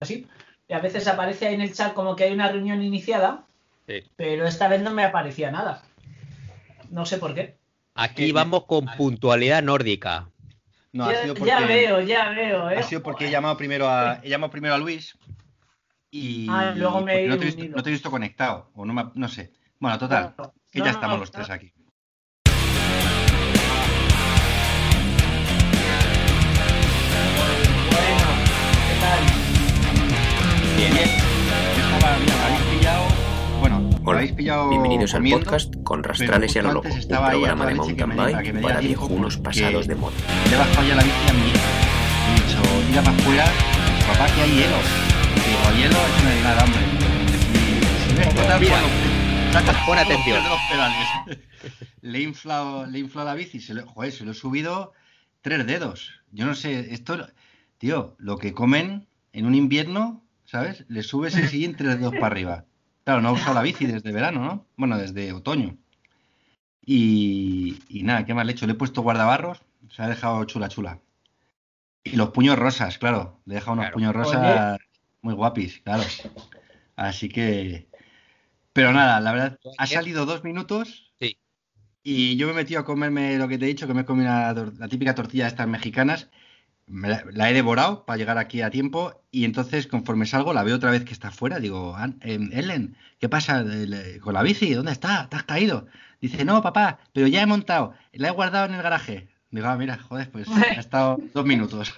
así. Y a veces aparece ahí en el chat como que hay una reunión iniciada, Sí. pero esta vez no me aparecía nada. No sé por qué. Aquí vamos con puntualidad nórdica. No, ha ya, sido porque, ya veo, ya veo, ¿eh? ha sido porque he llamado primero a, he llamado primero a Luis y Ah, luego me he no, te visto, no te he visto conectado. O no, me- no sé. Bueno, total, No, que ya no, estamos no, los tres no. aquí. Bien. Bueno, Hola, bienvenidos al podcast con Rastrales y Anoloco, antes un a programa de mountain bike para viejunos pasados de moda. Le he bajado ya la bici a mi hija. He dicho, tira para afuera. Papá, que hay hielo. Y digo, hielo es una helada, saca pon atención. he inflado, le he inflado la bici, se lo, joder, se lo he subido tres dedos. Yo no sé, esto, tío, lo que comen en un invierno, ¿sabes? Le subes el siguiente tres dedos para arriba. Claro, no he usado la bici desde verano, ¿no? Bueno, desde otoño. Y, y nada, ¿qué más le he hecho? Le he puesto guardabarros, se ha dejado chula chula. Y los puños rosas, claro. Le he dejado unos Claro. puños rosas muy guapis, claro. Así que. Pero nada, la verdad, ha salido dos minutos. Sí. Y yo me he metido a comerme lo que te he dicho, que me he comido tor- la típica tortilla de estas mexicanas. Me la, la he devorado para llegar aquí a tiempo. Y entonces, conforme salgo, la veo otra vez que está fuera. Digo, "An- em, Ellen, ¿qué pasa con la bici? ¿Dónde está? ¿Te has caído? Dice, no, papá, pero ya he montado. La he guardado en el garaje. Digo, ah, mira, joder, pues ha estado dos minutos.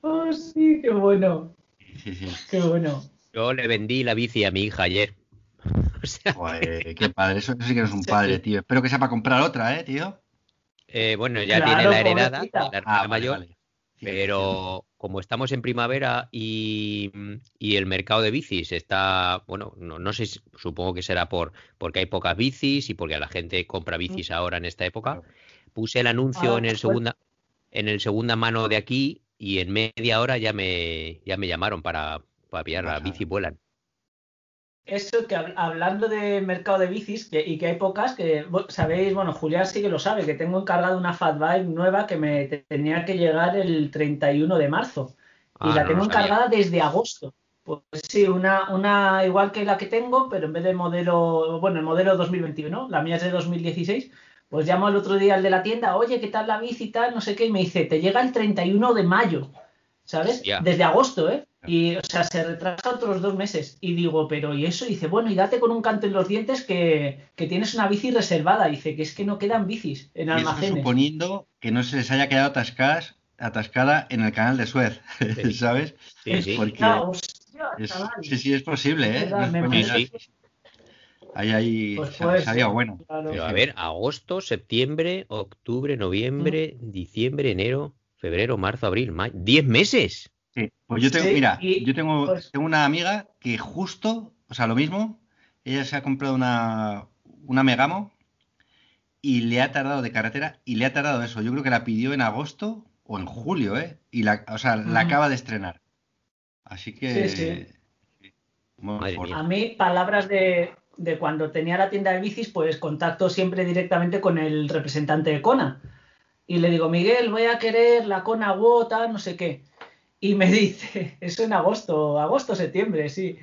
Oh, sí, qué bueno, Sí, sí. qué bueno. Yo le vendí la bici a mi hija ayer. O sea, Joder, qué padre. Eso, eso sí que no es un padre, tío. Espero que sea para comprar otra, ¿eh, tío? eh, bueno, ya Claro, tiene la heredada, pobrecita. la hermana Ah, mayor, vale. Pero como estamos en primavera y, y el mercado de bicis está, bueno, no, no sé, supongo que será por porque hay pocas bicis y porque la gente compra bicis ahora en esta época. Puse el anuncio Ah, en el pues- segunda en el segunda mano de aquí y en media hora ya me ya me llamaron para, para pillar la bici vuelan. Eso que hab- hablando de mercado de bicis que- y que hay pocas, que sabéis, bueno, Julián sí que lo sabe, que tengo encargado una Fat Bike nueva que me te- tenía que llegar el 31 de marzo. Y Ah, la no tengo encargada desde agosto. Pues sí, una, una igual que la que tengo, pero en vez de modelo, bueno, el modelo 2021, la mía es de 2016, pues llamo al otro día al de la tienda, oye, ¿qué tal la bici y tal? No sé qué, y me dice, te llega el 31 de mayo, ¿sabes? Desde agosto, ¿eh? Y, o sea, se retrasa otros dos meses. Y digo, pero ¿y eso? Y dice, bueno, y date con un canto en los dientes que, que tienes una bici reservada. Dice que es que no quedan bicis en eso almacenes. suponiendo que no se les haya quedado atascadas, atascada en el canal de Suez, Sí. ¿sabes? Sí, sí. Porque Ah, hostia, es- sí, sí, es posible, ¿eh? Es verdad, No es me coña, parece- ya. Ahí, ahí Pues sabía ser, bueno. claro. Pero a ver, agosto, septiembre, octubre, noviembre, diciembre, enero, febrero, marzo, abril, mayo. ¡Diez meses! Sí, pues yo tengo, Sí, mira, y- yo tengo, pues- tengo una amiga que justo, o sea, lo mismo, ella se ha comprado una, una Megamo y le ha tardado de carretera y le ha tardado eso. Yo creo que la pidió en agosto o en julio, ¿eh? Y la, o sea, la acaba de estrenar. Así que. Sí, mía. A mí, palabras de, de cuando tenía la tienda de bicis, pues contacto siempre directamente con el representante de Kona. Y le digo, Miguel, voy a querer la Kona Wo, tal, no sé qué. Y me dice, eso en agosto, agosto, septiembre, sí.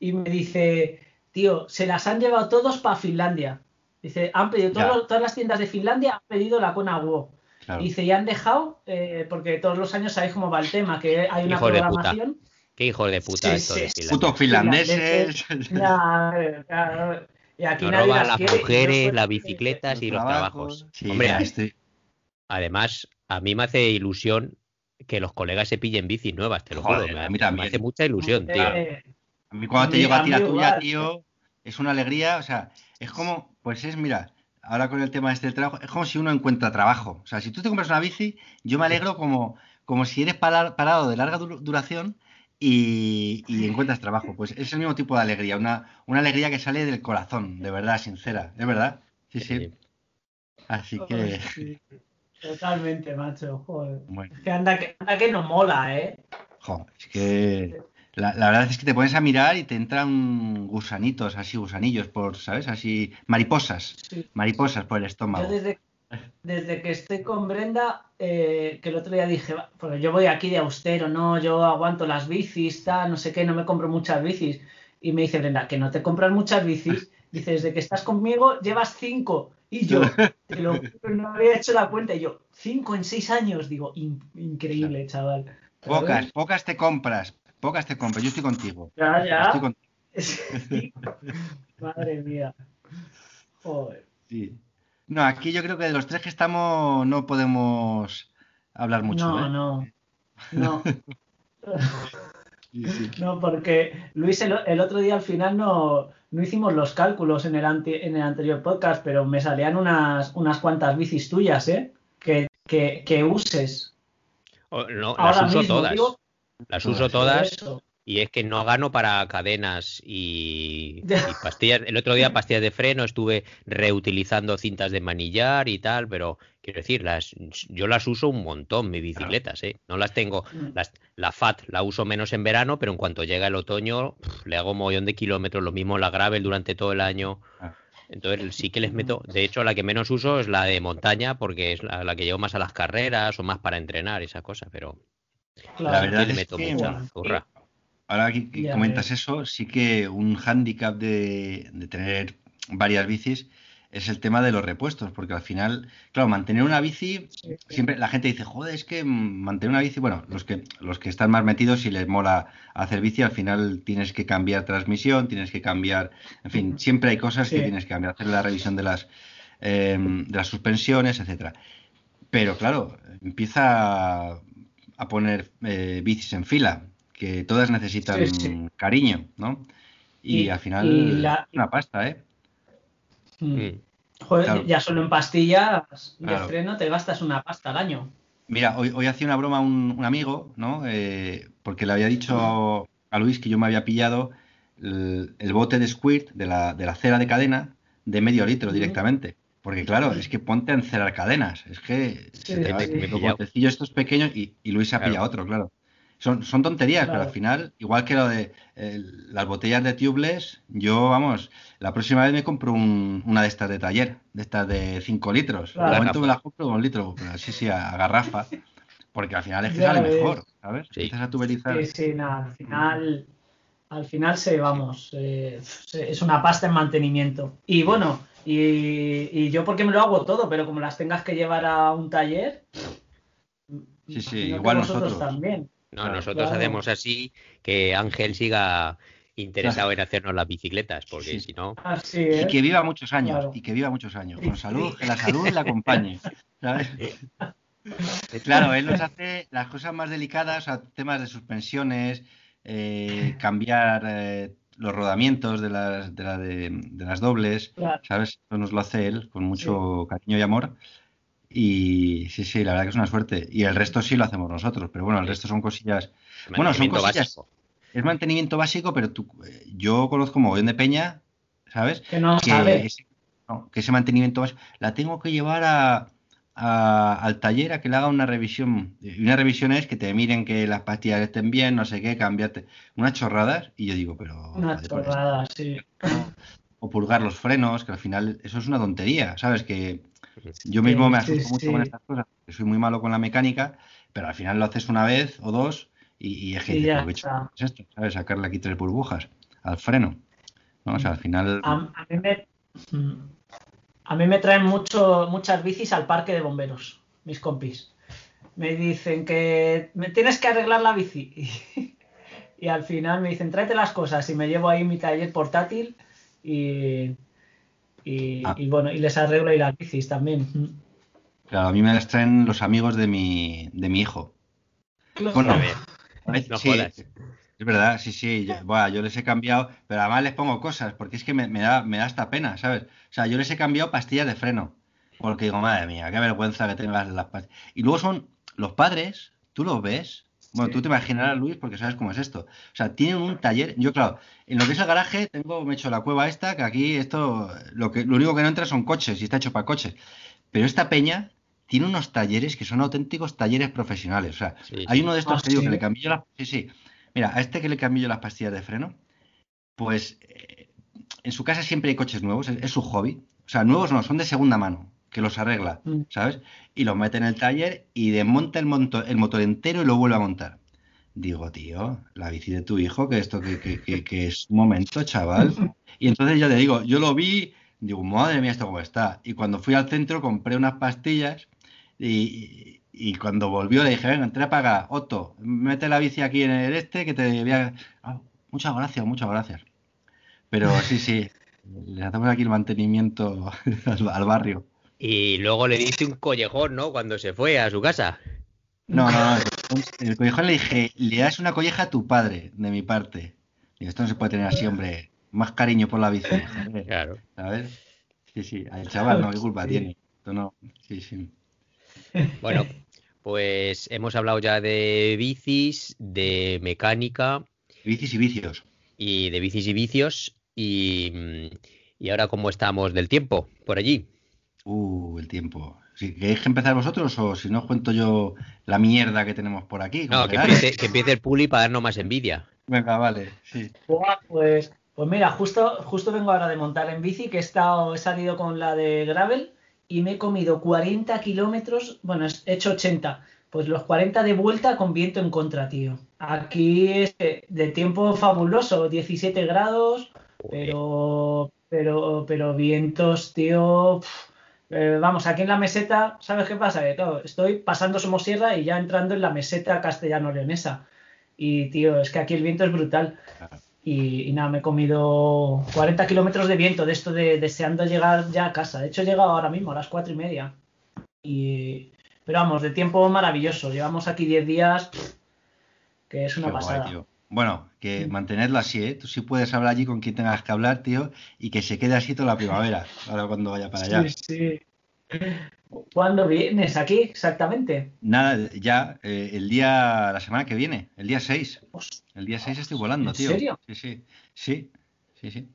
Y me dice, tío, se las han llevado todos para Finlandia. Dice, han pedido, todos- todas las tiendas de Finlandia han pedido la Wo. Claro. Dice, y han dejado, eh, porque todos los años sabéis cómo va el tema, que hay una programación. ¡Qué hijos de puta Sí, esto sí, de. Finlandia! Putos finlandeses. Ya, eh, claro. Y aquí Nos nadie roban las las mujeres, las bicicletas y los trabajos. Sí, Hombre, además, a mí me hace ilusión que los colegas se pillen bicis nuevas, te lo Joder, juro. Me, a mí me hace mucha ilusión, tío. Eh, A mí cuando te llega a ti la tuya, tío, es una alegría, o sea, es como, pues es, mira, ahora con el tema este del trabajo, es como si uno encuentra trabajo. O sea, si tú te compras una bici, yo me alegro como, como si eres para- parado de larga du- duración y, y encuentras trabajo. Pues es el mismo tipo de alegría, una, una alegría que sale del corazón, de verdad, sincera, de verdad. Sí, sí. Sí. Así que, sí, Totalmente, macho. Joder. bueno, Es que anda que, anda que no mola, ¿eh? jo, es que la, la verdad es que te pones a mirar y te entran gusanitos, así, gusanillos, por, ¿sabes? Así, mariposas, Sí. mariposas por el estómago. Yo desde, desde que estoy con Brenda, eh, que el otro día dije, porque yo voy aquí de austero, no, yo aguanto las bicis, tal, no sé qué, no me compro muchas bicis. Y me dice Brenda, que no te compras muchas bicis. Dice, desde que estás conmigo llevas cinco. Y yo, te lo no había hecho la cuenta. Y yo, cinco en seis años. Digo, increíble, chaval. Pocas, pocas te compras. Pocas te compras. Yo estoy contigo. Ya, ya. Madre mía. Joder. Sí. No, aquí yo creo que de los tres que estamos no podemos hablar mucho. No, ¿eh? no. No. No, porque Luis el, otro día al final no, no hicimos los cálculos en el, en el anterior podcast, pero me salían unas, unas cuantas bicis tuyas, ¿eh? Que, que, uses. no, las uso todas. las uso todas. Y es que no gano para cadenas y, pastillas. El otro día pastillas de freno, estuve reutilizando cintas de manillar y tal, pero quiero decir, las, yo las uso un montón, mis bicicletas, ¿eh? No las tengo, mm. las, la FAT la uso menos en verano, pero en cuanto llega el otoño le hago un montón de kilómetros, lo mismo la Gravel durante todo el año. Entonces sí que les meto, de hecho la que menos uso es la de montaña porque es la, que llevo más a las carreras o más para entrenar, esas cosas, pero la verdad le meto mucha zurra ahora que, comentas eso, sí que un hándicap de, tener varias bicis es el tema de los repuestos, porque al final, claro, mantener una bici, siempre la gente dice, joder, es que mantener una bici, bueno, los que, los que están más metidos y les mola hacer bici, al final tienes que cambiar transmisión, tienes que cambiar, en fin, siempre hay cosas que tienes que cambiar, hacer la revisión de las, em, de las suspensiones, etcétera. Pero claro, empieza a poner eh, bicis en fila que todas necesitan cariño, ¿no? Y, al final es una pasta, ¿eh? Mm. Joder, ya solo en pastillas de freno te gastas una pasta al año. Mira, hoy, hoy hacía una broma un, un amigo, ¿no? Eh, porque le había dicho a Luis que yo me había pillado el, bote de squirt de la, de la, cera de cadena de medio litro directamente. Porque claro, es que ponte a encerar cadenas. Es que se te va, los botecillos estos pequeños y, y Luis se ha pillado otro, claro. Son, son tonterías, pero al final, igual que lo de las botellas de tubeless, yo, vamos, la próxima vez me compro una de estas de taller, de estas de 5 litros. Claro. momento me la compro de un litro, pero sí, sí, a, garrafa, porque al final es que sale mejor, ¿sabes? Sí. a tubelizar. Sí, sí, nada, al final, al final se, vamos, eh, es una pasta en mantenimiento. Y bueno, y, y yo porque me lo hago todo, pero como las tengas que llevar a un taller... Sí, sí, igual nosotros también. No, nosotros hacemos así que Ángel siga interesado en hacernos las bicicletas, porque si no. Y que viva muchos años, y que viva muchos años, con salud, que la salud le acompañe. ¿sabes? Claro, él nos hace las cosas más delicadas, o temas de suspensiones, eh, cambiar eh, los rodamientos de las, de, la de, las dobles, ¿sabes? Eso nos lo hace él con mucho cariño y amor. Y sí, sí, la verdad que es una suerte. Y el resto sí lo hacemos nosotros, pero bueno, el resto son cosillas. Bueno, son cosillas. Básico. Es mantenimiento básico, pero tú, eh, yo conozco como bien de peña, ¿sabes? Que no que Ese, que ese mantenimiento básico la tengo que llevar a, al taller a que le haga una revisión. Y una revisión es que te miren que las pastillas estén bien, no sé qué, cambiarte. Unas chorradas, y yo digo, pero. Unas chorradas, sí. O pulgar los frenos, que al final eso es una tontería, ¿sabes? Que yo mismo me asusto mucho con estas cosas, que soy muy malo con la mecánica, pero al final lo haces una vez o dos y, es que es esto, ¿sabes? Sacarle aquí tres burbujas al freno. ¿no? O sea, al final. A, mí, me, a mí me traen mucho, muchas bicis al parque de bomberos, mis compis. Me dicen que me tienes que arreglar la bici. Y, al final me dicen, tráete las cosas. Y me llevo ahí mi taller portátil y, Ah. Y, bueno, y les arreglo ahí las bicis también. Claro, a mí me las traen los amigos de mi, de mi hijo. Bueno, no sí, es verdad, sí, sí. Yo, yo les he cambiado, pero además les pongo cosas, porque es que me, da, me da hasta pena, ¿sabes? O sea, yo les he cambiado pastillas de freno. Porque digo, madre mía, qué vergüenza que tengas las pastillas. Y luego son los padres, tú los ves, bueno, tú te imaginarás, Luis, porque sabes cómo es esto. O sea, tienen un taller. Yo, claro, en lo que es el garaje, tengo, me he hecho la cueva esta, que aquí esto, lo, que, lo único que no entra son coches y está hecho para coches. Pero esta peña tiene unos talleres que son auténticos talleres profesionales. O sea, hay uno de estos ah, que digo que le cambió las. Sí, sí. Mira, a este que le cambió las pastillas de freno, pues eh, en su casa siempre hay coches nuevos, es, su hobby. O sea, nuevos no, son de segunda mano. Que los arregla, Mm. ¿sabes? Y los mete en el taller y desmonta el, monto- el motor entero y lo vuelve a montar. Digo, tío, la bici de tu hijo, que esto que, que, que, que es un momento, chaval. Y entonces ya te digo, yo lo vi, digo, madre mía, esto cómo está. Y cuando fui al centro compré unas pastillas y, y cuando volvió le dije, venga, entré a pagar, Otto, mete la bici aquí en el este que te voy a... Ah, muchas gracias, muchas gracias. Pero sí, sí, le hacemos aquí el mantenimiento al, al barrio. Y luego le diste un collejón, ¿no? Cuando se fue a su casa. No, no, no. El collejón le dije, le das una colleja a tu padre, de mi parte. Y esto no se puede tener así, hombre. Más cariño por la bici. Claro. ¿Sabes? Sí, sí. El chaval no, qué culpa Sí. tiene. Esto no. Sí, sí. Bueno, pues hemos hablado ya de bicis, de mecánica Bicis y vicios. y de bicis y vicios. Y, y ahora, ¿cómo estamos del tiempo por allí? Uh, el tiempo. Si queréis que empezar vosotros o si no os cuento yo la mierda que tenemos por aquí. No, que empiece, que empiece el puli para darnos más envidia. Venga, vale. Sí. Pues, pues mira, justo, justo vengo ahora de montar en bici, que he, estado, he salido con la de gravel y me he comido 40 kilómetros, bueno, he hecho 80, pues los 40 de vuelta con viento en contra, tío. Aquí es de, tiempo fabuloso, 17 grados, pero, pero, pero vientos, tío. Eh, vamos, aquí en la meseta, ¿sabes qué pasa? Que claro, estoy pasando Somosierra y ya entrando en la meseta castellano-leonesa. Y tío, es que aquí el viento es brutal. Y, y nada, me he comido 40 kilómetros de viento de esto de deseando llegar ya a casa. De hecho, he llegado ahora mismo a las 4 y media. Y, pero vamos, de tiempo maravilloso. Llevamos aquí 10 días, que es una Qué pasada. Bueno, que mantenerlo así, ¿eh? Tú sí puedes hablar allí con quien tengas que hablar, tío, y que se quede así toda la primavera, ahora cuando vaya para allá. Sí, sí. ¿Cuándo vienes aquí exactamente? Nada, ya eh, el día, la semana que viene, el día 6. Hostia, El día 6 estoy volando, ¿En tío. serio? Sí, sí, sí, sí, sí.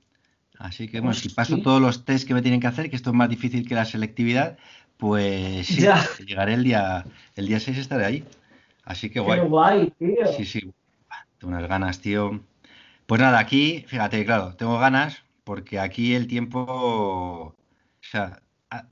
Así que bueno, si paso todos los test que me tienen que hacer, que esto es más difícil que la selectividad, pues sí, Ya. llegaré el día, el día 6 estaré ahí. Así que Qué guay. guay, tío. Sí, sí. Tengo unas ganas, tío. Pues nada, aquí, fíjate, claro, tengo ganas porque aquí el tiempo, o sea,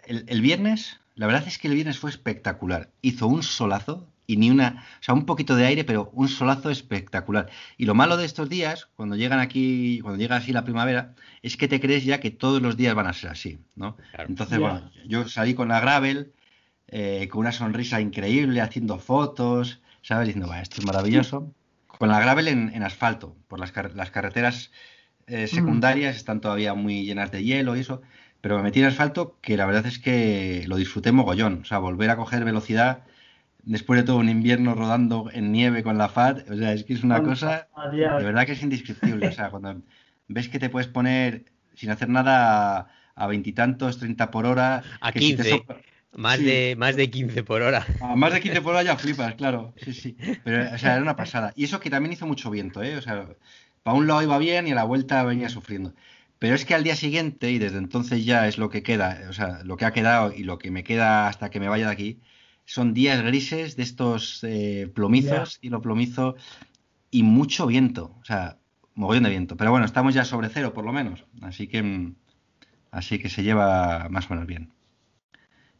el, el viernes, la verdad es que el viernes fue espectacular. Hizo un solazo y ni una, o sea, un poquito de aire, pero un solazo espectacular. Y lo malo de estos días, cuando llegan aquí, cuando llega así la primavera, es que te crees ya que todos los días van a ser así, ¿no? Claro. Entonces, bueno, yo salí con la gravel, eh, con una sonrisa increíble, haciendo fotos, ¿sabes? Diciendo, "Buah, esto es maravilloso. Con la gravel en, en asfalto, por las, car- las carreteras eh, secundarias están todavía muy llenas de hielo y eso, pero me metí en asfalto que la verdad es que lo disfruté mogollón. O sea, volver a coger velocidad después de todo un invierno rodando en nieve con la FAT, o sea, es que es una cosa Adiós. de verdad que es indescriptible. O sea, cuando ves que te puedes poner sin hacer nada a veintitantos, 30 por hora. A que si te 15. sopla- Más, Sí. de, más de 15 por hora. a más de 15 por hora ya flipas, claro. Sí, sí. Pero, o sea, era una pasada. Y eso que también hizo mucho viento, ¿eh? O sea, para un lado iba bien y a la vuelta venía sufriendo. Pero es que al día siguiente, y desde entonces ya es lo que queda, o sea, lo que ha quedado y lo que me queda hasta que me vaya de aquí, son días grises de estos eh, plomizos, y lo plomizo, y mucho viento. O sea, mogollón de viento. Pero bueno, estamos ya sobre cero por lo menos. Así que, mm, así que se lleva más o menos bien.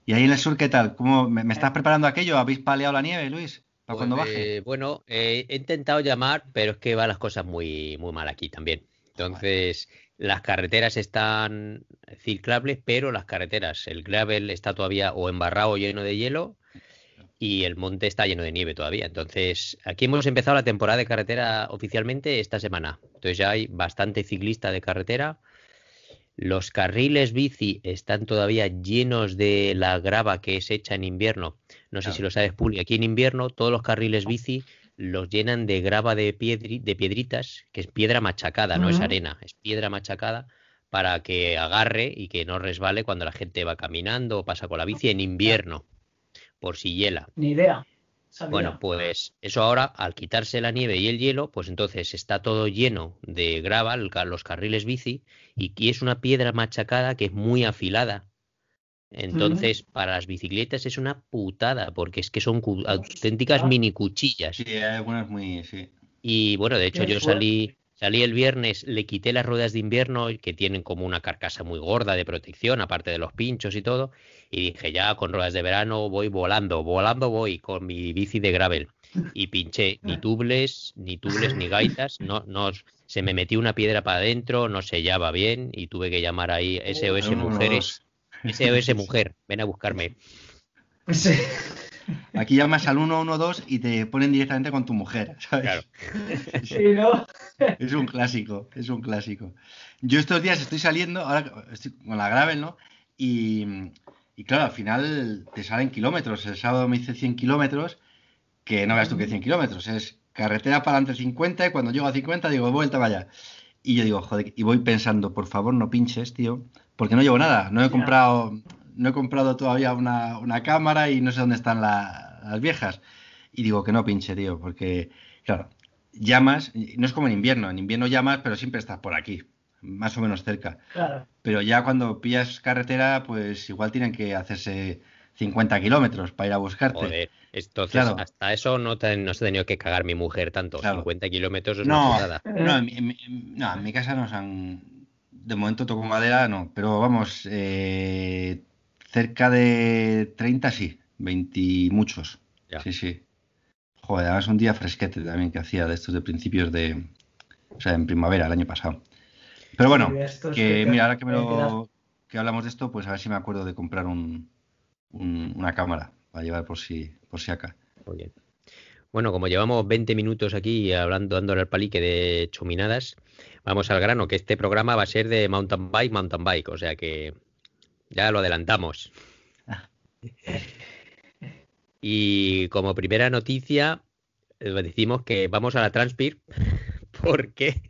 ¿Y ahí en el sur qué tal? ¿Cómo, me, me estás preparando aquello? ¿Habéis paleado la nieve, Luis? ¿Para cuando Pues, baje? eh, bueno, eh, he intentado llamar, pero es que van las cosas muy, muy mal aquí también. Entonces, las carreteras están ciclables, pero las carreteras, el gravel está todavía o embarrado o lleno de hielo y el monte está lleno de nieve todavía. Entonces, aquí hemos empezado la temporada de carretera oficialmente esta semana. Entonces ya hay bastante ciclista de carretera. Los carriles bici están todavía llenos de la grava que es hecha en invierno. No sé Claro. si lo sabes, Puli. Aquí en invierno todos los carriles bici los llenan de grava de, piedri- de piedritas, que es piedra machacada, no es arena, es piedra machacada para que agarre y que no resbale cuando la gente va caminando o pasa con la bici en invierno, por si hiela. Ni idea. Sabía. Bueno, pues eso ahora, al quitarse la nieve y el hielo, pues entonces está todo lleno de grava, los carriles bici, y, y es una piedra machacada que es muy afilada. Entonces, para las bicicletas es una putada, porque es que son auténticas mini cuchillas. Sí, hay algunas muy... Sí. Y bueno, de hecho yo salí, Salí el viernes, le quité las ruedas de invierno, que tienen como una carcasa muy gorda de protección, aparte de los pinchos y todo, y dije, ya con ruedas de verano voy volando, volando voy con mi bici de gravel. Y pinché ni tubles, ni tubles, ni gaitas, no, no, se me metió una piedra para adentro, no sellaba bien y tuve que llamar ahí SOS Mujeres. SOS Mujer, ven a buscarme. Sí. Aquí llamas al 112 y te ponen directamente con tu mujer, ¿sabes? Claro. Es un clásico, es un clásico. Yo estos días estoy saliendo, ahora estoy con la gravel, ¿no? Y, claro, al final te salen kilómetros. El sábado me hice 100 kilómetros, que no veas tú que 100 kilómetros, es carretera para adelante 50 y cuando llego a 50 digo, vuelta vaya. Y yo digo, joder, y voy pensando, por favor, no pinches, tío, porque no llevo nada. No he comprado no he comprado todavía una, cámara y no sé dónde están las viejas. Y digo que no pinche, tío, porque, claro, llamas, no es como en invierno, en invierno llamas, pero siempre estás por aquí, más o menos cerca. Claro. Pero ya cuando pillas carretera, pues igual tienen que hacerse 50 kilómetros para ir a buscarte. Joder, entonces hasta eso no, te, no se ha tenido que cagar mi mujer tanto. 50 kilómetros es no, nada. No, en, no, en mi casa nos han. De momento toco madera, no. Pero vamos, eh, Cerca de 30, sí. 20 muchos. Sí, sí. Joder, además un día fresquete también que hacía de estos de principios de. O sea, en primavera, el año pasado. Pero bueno, que, mira, ahora que, me lo, que hablamos de esto, pues a ver si me acuerdo de comprar un, una cámara para llevar por si, por si acá. Muy bien. Bueno, como llevamos 20 minutos aquí hablando, dándole al palique de chuminadas, vamos al grano, que este programa va a ser de mountain bike, mountain bike, o sea que ya lo adelantamos. Y como primera noticia, eh, decimos que vamos a la Transpir porque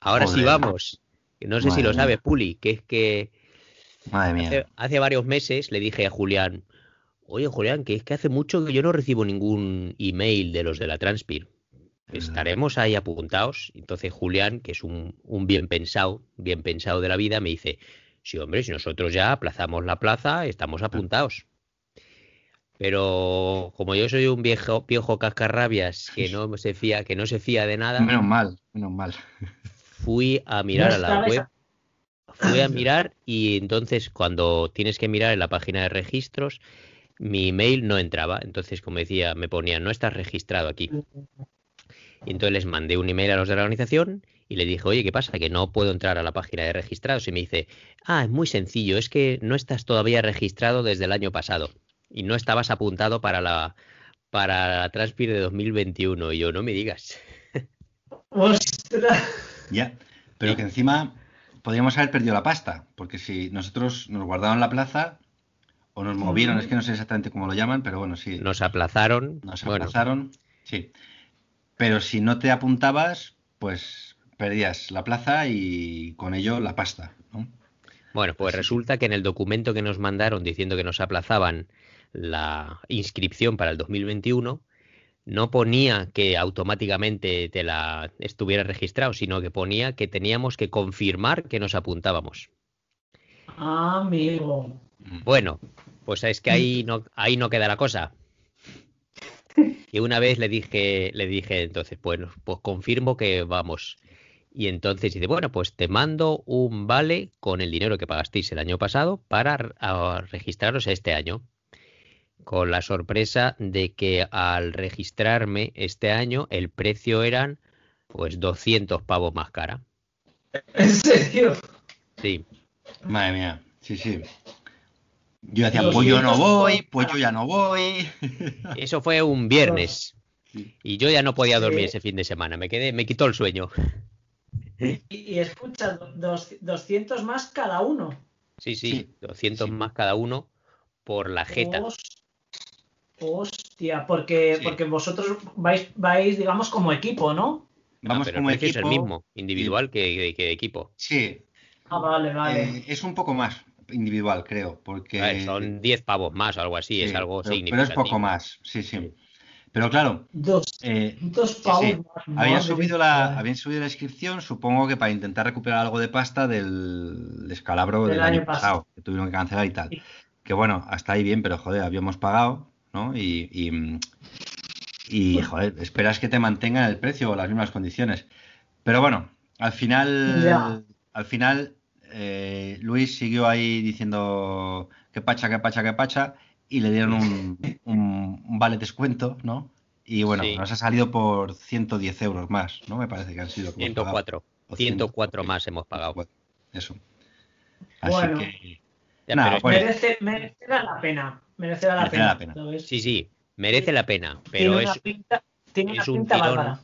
ahora sí vamos. No sé si lo sabe Puli, que es que Hace, varios meses le dije a Julián, oye Julián, que es que hace mucho que yo no recibo ningún email de los de la Transpir. Estaremos ahí apuntados. Entonces Julián, que es un, un bien pensado, bien pensado de la vida, me dice, Sí, hombre, si nosotros ya aplazamos la plaza, estamos apuntados. Pero como yo soy un viejo viejo cascarrabias que no se fía, que no se fía de nada. Menos mal, menos mal. Fui a mirar a la web. Fui a mirar y entonces cuando tienes que mirar en la página de registros, mi email no entraba. Entonces, como decía, me ponía, no estás registrado aquí. Y entonces les mandé un email a los de la organización y le dije, oye, ¿qué pasa? Que no puedo entrar a la página de registrados. Y me dice, ah, es muy sencillo, es que no estás todavía registrado desde el año pasado y no estabas apuntado para la, para la Transpir de 2021. Y yo, no me digas. ¡Ostras! Ya, pero que encima podríamos haber perdido la pasta, porque si nosotros nos guardaron la plaza o nos movieron, es que no sé exactamente cómo lo llaman, pero bueno, sí. Nos aplazaron. Nos aplazaron, sí. Pero si no te apuntabas, pues perdías la plaza y con ello la pasta. Bueno, pues resulta que en el documento que nos mandaron diciendo que nos aplazaban la inscripción para el 2021, no ponía que automáticamente te la estuviera registrado, sino que ponía que teníamos que confirmar que nos apuntábamos. amigo. Bueno, pues es que ahí no, ahí no queda la cosa. Y una vez le dije, le dije entonces, bueno, pues confirmo que vamos. Y entonces dice, bueno, pues te mando un vale con el dinero que pagasteis el año pasado para registraros este año. Con la sorpresa de que al registrarme este año el precio eran pues 200 pavos más cara. ¿En serio? Sí. Madre mía, sí, sí. Yo decía, pues yo no voy, pues yo ya no voy. Eso fue un viernes. Y yo ya no podía dormir ese fin de semana. Me quedé, me quitó el sueño. Y, escucha, 200 más cada uno. Sí, sí, 200 más cada uno por la jeta. Hostia, porque, porque vosotros vais, vais, digamos, como equipo, ¿no? Vamos como equipo. Es el mismo, individual que, que, equipo. Sí. Ah, vale, vale. Eh, es un poco más individual, creo, porque... son 10 pavos más o algo así, es algo significativo. Pero es poco más, sí, sí. Pero claro, dos, eh, pavos. Habían, subido la, habían subido la inscripción, supongo que para intentar recuperar algo de pasta del descalabro del, año, pasado, que tuvieron que cancelar y tal. Que bueno, hasta ahí bien, pero joder, habíamos pagado, ¿no? Y, y, joder, esperas que te mantengan el precio o las mismas condiciones. Pero bueno, al final, al final, eh, Luis siguió ahí diciendo que pacha, que pacha, que pacha, y le dieron un, un- un vale descuento, ¿no? Y bueno, Sí. nos ha salido por 110 euros más, ¿no? Me parece que han sido. que hemos pagado. 104. O 104 más hemos pagado. Eso. Así Bueno. que. Ya, pero. Merece, merecerá la pena. Merecerá la Merecerá pena. la pena. ¿sabes? Sí, sí, merece la pena, tiene pero una es, pinta, tiene una un pinta tirón. bárbara.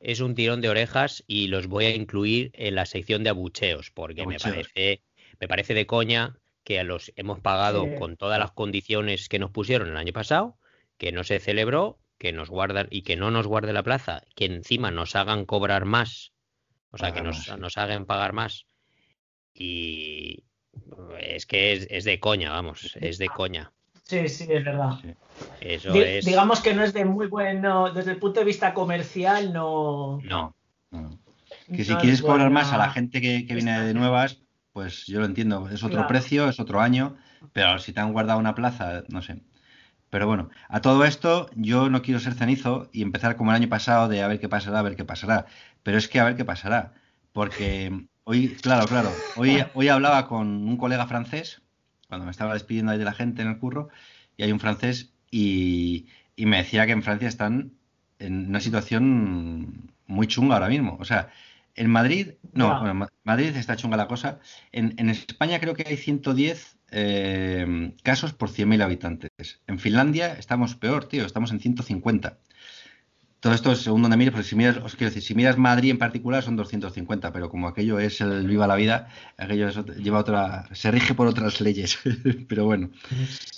es un tirón de orejas y los voy a incluir en la sección de abucheos, porque me parece, me parece de coña que a los hemos pagado Sí. con todas las condiciones que nos pusieron el año pasado, que no se celebró, que nos guardan y que no nos guarde la plaza, que encima nos hagan cobrar más, o sea, que nos, más, sí. nos hagan pagar más. Y es que es, es de coña, vamos, es de coña. Sí, sí, es verdad. Sí. Eso Di- es. Digamos que no es de muy bueno, desde el punto de vista comercial, no. No, No. Que si no quieres cobrar buena- más a la gente que, que viene de nuevas, pues yo lo entiendo. Es otro Claro. precio, es otro año, pero si te han guardado una plaza, no sé. Pero bueno, a todo esto yo no quiero ser cenizo y empezar como el año pasado de a ver qué pasará, a ver qué pasará. Pero es que a ver qué pasará. Porque hoy, claro, claro, hoy, hoy hablaba con un colega francés, cuando me estaba despidiendo ahí de la gente en el curro, y hay un francés y, y me decía que en Francia están en una situación muy chunga ahora mismo. O sea, en Madrid, no, Ya. bueno, en Ma- Madrid está chunga la cosa. En, en España creo que hay 110 eh, casos por 100.000 habitantes. En Finlandia estamos peor, tío, estamos en 150. Todo esto es según donde mires, porque si miras, os quiero decir, si miras Madrid en particular son 250, pero como aquello es el viva la vida, aquello es lleva otra, se rige por otras leyes. pero bueno,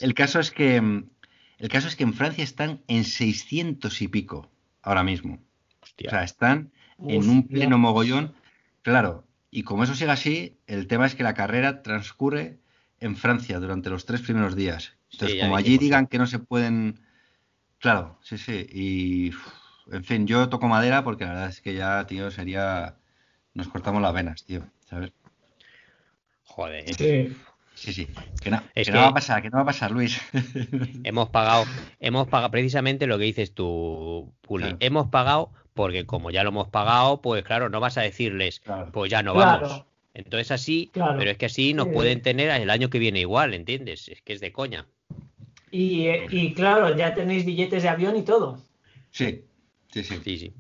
el caso es que el caso es que en Francia están en 600 y pico ahora mismo. hostia. O sea, están en un pleno mogollón. Claro, y como eso sigue así, el tema es que la carrera transcurre en Francia durante los tres primeros días. Entonces, Sí, como allí digan que no se pueden. Claro, sí, sí. Y. En fin, yo toco madera porque la verdad es que ya, tío, sería. Nos cortamos las venas, tío. ¿Sabes? Joder. Sí. Sí, sí. Que no, Es que que- no va a pasar, que no va a pasar, Luis. Hemos pagado, hemos pagado precisamente lo que dices tú, Puli. Claro. Hemos pagado porque como ya lo hemos pagado, pues claro, no vas a decirles, Claro. pues ya no Claro. vamos. Entonces así, Claro. pero es que así nos Sí. pueden tener el año que viene igual, ¿entiendes? Es que es de coña. Y, eh, y claro, ya tenéis billetes de avión y todo. Sí, sí, sí. Sí, sí.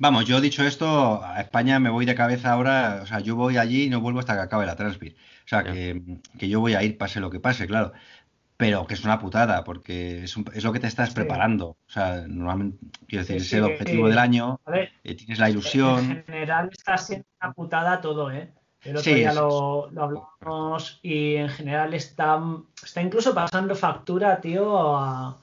Vamos, yo dicho esto, a España me voy de cabeza ahora, o sea, yo voy allí y no vuelvo hasta que acabe la Transpir. O sea, que, que yo voy a ir pase lo que pase, claro. Pero que es una putada, porque es, un- es lo que te estás Sí. preparando. O sea, normalmente, quiero decir, Sí, es el sí, objetivo sí. del año, ver, eh, tienes la en ilusión. general está siendo una putada todo, ¿eh? El otro día lo, lo hablamos y en general está, está incluso pasando factura, tío, a,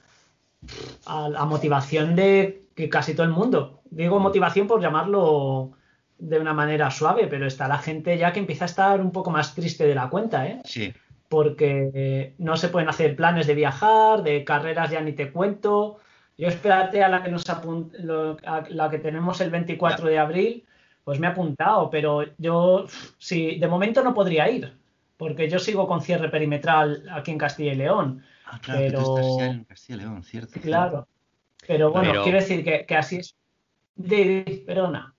a la motivación de que casi todo el mundo. Digo motivación por llamarlo de una manera suave, pero está la gente ya que empieza a estar un poco más triste de la cuenta, ¿eh? Sí, porque no se pueden hacer planes de viajar, de carreras ya ni te cuento. Yo espérate a la que nos apun- lo- a la que tenemos el 24 de abril, pues me he apuntado, pero yo sí, de momento no podría ir, porque yo sigo con cierre perimetral aquí en Castilla y León. Ah, claro, que tú Pero- estás ya en Castilla y León, cierto. Claro. Pero bueno, Pero- quiero decir que, que así es. De, de- perdona.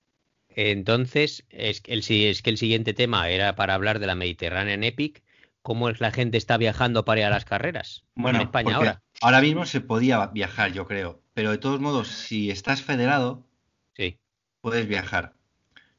Entonces, es que, el, si- es que el siguiente tema era para hablar de la Mediterranean Epic. ¿Cómo es la gente está viajando para ir a las carreras Bueno, en España ahora? ahora mismo se podía viajar, yo creo. Pero de todos modos, si estás federado, Sí. puedes viajar.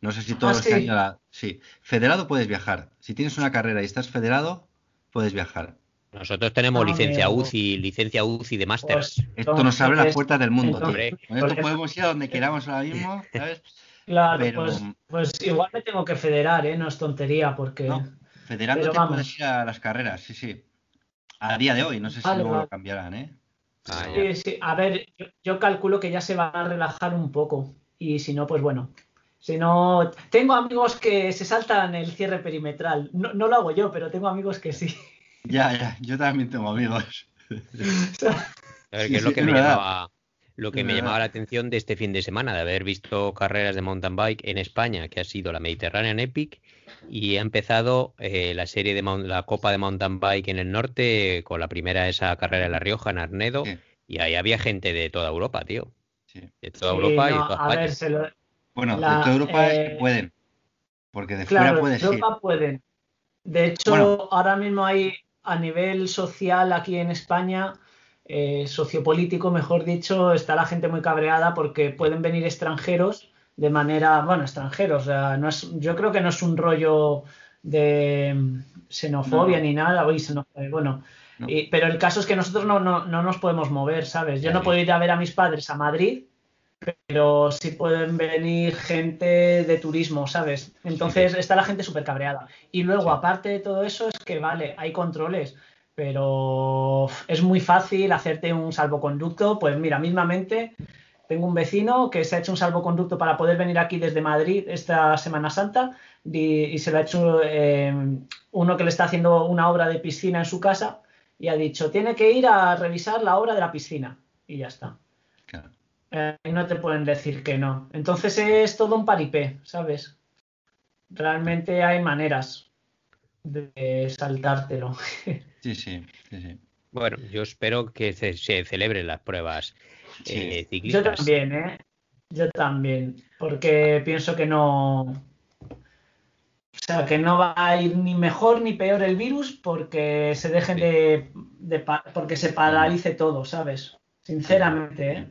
No sé si todo Ah, sí. la- Sí, federado puedes viajar. Si tienes una carrera y estás federado, puedes viajar. Nosotros tenemos Ah, licencia amigo. UCI, licencia UCI de máster. Pues, Esto nos abre las puertas del mundo, tío. Con esto pues- podemos ir a donde queramos ahora mismo, ¿sabes? Claro, Pero- pues, pues igual me tengo que federar, ¿eh? No es tontería, porque. No, federándote Pero vamos. puedes ir a las carreras, sí, sí. A día de hoy, no sé si Vale, luego vale. lo cambiarán, ¿eh? Ah, Sí, sí. A ver, yo, yo calculo que ya se va a relajar un poco. Y si no, pues bueno. Si no, tengo amigos que se saltan el cierre perimetral. No, no lo hago yo, pero tengo amigos que sí. Ya, ya, yo también tengo amigos. A ver, Sí, que es lo que me verdad. llamaba, lo que me llamaba la atención de este fin de semana, de haber visto carreras de mountain bike en España, que ha sido la Mediterranean Epic, y ha empezado eh, la serie de la Copa de Mountain Bike en el norte, con la primera esa carrera en La Rioja, en Arnedo, Sí, y ahí había gente de toda Europa, tío. sí. De toda Sí, Europa y de no, toda a España. ver, se lo, Bueno, de toda Europa es que eh, pueden. Porque de Claro, fuera puedes ir. Europa pueden. De hecho, Bueno. ahora mismo hay a nivel social aquí en España, eh, sociopolítico, mejor dicho, está la gente muy cabreada porque pueden venir extranjeros de manera, bueno, extranjeros, o sea, no es, yo creo que no es un rollo de mm, xenofobia No. ni nada, uy, xenofobia, bueno, No. y- pero el caso es que nosotros no, no, no nos podemos mover, ¿sabes? Yo no puedo ir a ver a mis padres a Madrid, pero sí pueden venir gente de turismo, ¿sabes? Entonces está la gente súper cabreada. Y luego, Sí. aparte de todo eso, es que vale, hay controles, pero es muy fácil hacerte un salvoconducto. Pues mira, mismamente tengo un vecino que se ha hecho un salvoconducto para poder venir aquí desde Madrid esta Semana Santa y, y se lo ha hecho eh, uno que le está haciendo una obra de piscina en su casa y ha dicho, tiene que ir a revisar la obra de la piscina. Y ya está. Claro. Eh, y no te pueden decir que no. Entonces es todo un paripé, ¿sabes? Realmente hay maneras de saltártelo. Sí, sí, sí, sí. Bueno, yo espero que se, se celebren las pruebas Sí. eh, Yo ciclistas. también, ¿eh? Yo también, porque pienso que no... O sea, que no va a ir ni mejor ni peor el virus porque se dejen Sí. de, de porque se paralice todo, ¿sabes? Sinceramente, ¿eh?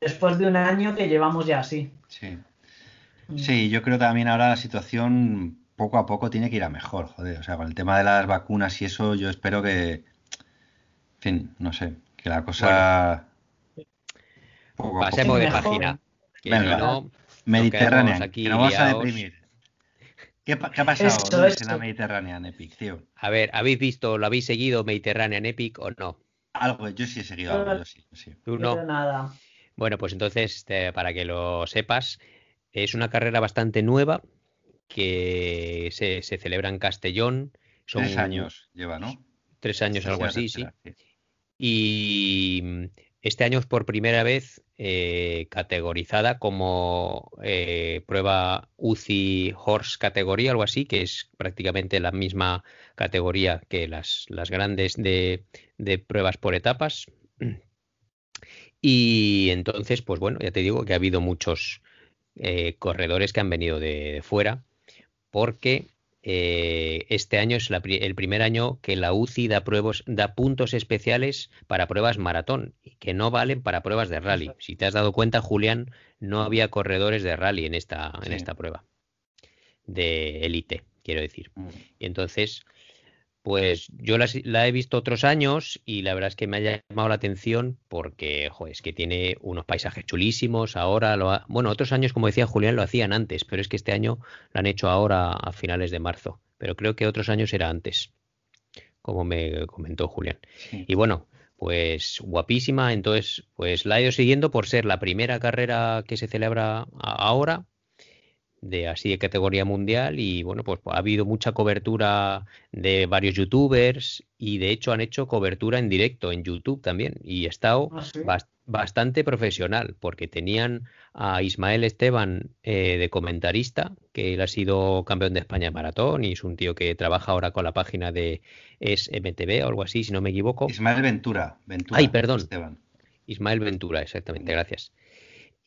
Después de un año que llevamos ya así. Sí. Mm. Sí, yo creo también ahora la situación poco a poco tiene que ir a mejor, joder. O sea, con el tema de las vacunas y eso, yo espero que, en fin, no sé, que la cosa poco a Pasemos poco. de página. Que Venga. no, Mediterránea, aquí que a deprimir. ¿Qué, ha pasado en la Mediterránea, Epic, tío? a ver, ¿habéis visto, lo habéis seguido Mediterranean Epic o no? Algo, yo sí he seguido algo, yo sí, yo sí. Tú no. nada. Bueno, pues entonces, eh, para que lo sepas, es una carrera bastante nueva que se, se celebra en Castellón. Son Tres años lleva, ¿no? Tres años, algo así, sí. Y mm, este año es por primera vez eh, categorizada como eh, prueba UCI Horse categoría, algo así, que es prácticamente la misma categoría que las, las grandes de, de pruebas por etapas. Y entonces, pues bueno, ya te digo que ha habido muchos eh, corredores que han venido de, de fuera, porque eh, este año es la el primer año que la UCI da, da puntos especiales para pruebas maratón, y que no valen para pruebas de rally. Si te has dado cuenta, Julián, no había corredores de rally en esta, en esta prueba, de élite, quiero decir. Mm. Y entonces, pues yo la, he visto otros años y la verdad es que me ha llamado la atención porque, jo, es que tiene unos paisajes chulísimos. Ahora, lo ha- bueno, otros años, como decía Julián, lo hacían antes, pero es que este año lo han hecho ahora a finales de marzo. Pero creo que otros años era antes, como me comentó Julián. Sí. Y bueno, pues guapísima. Entonces, pues la he ido siguiendo por ser la primera carrera que se celebra ahora de así de categoría mundial y bueno, pues ha habido mucha cobertura de varios youtubers y de hecho han hecho cobertura en directo en YouTube también y ha estado Ah, sí. bastante profesional porque tenían a Ismael Esteban eh, de comentarista, que él ha sido campeón de España de maratón y es un tío que trabaja ahora con la página de es MTV o algo así, si no me equivoco. Ismael Ventura, Ventura. Ay, perdón. Esteban. Ismael Ventura, exactamente, gracias.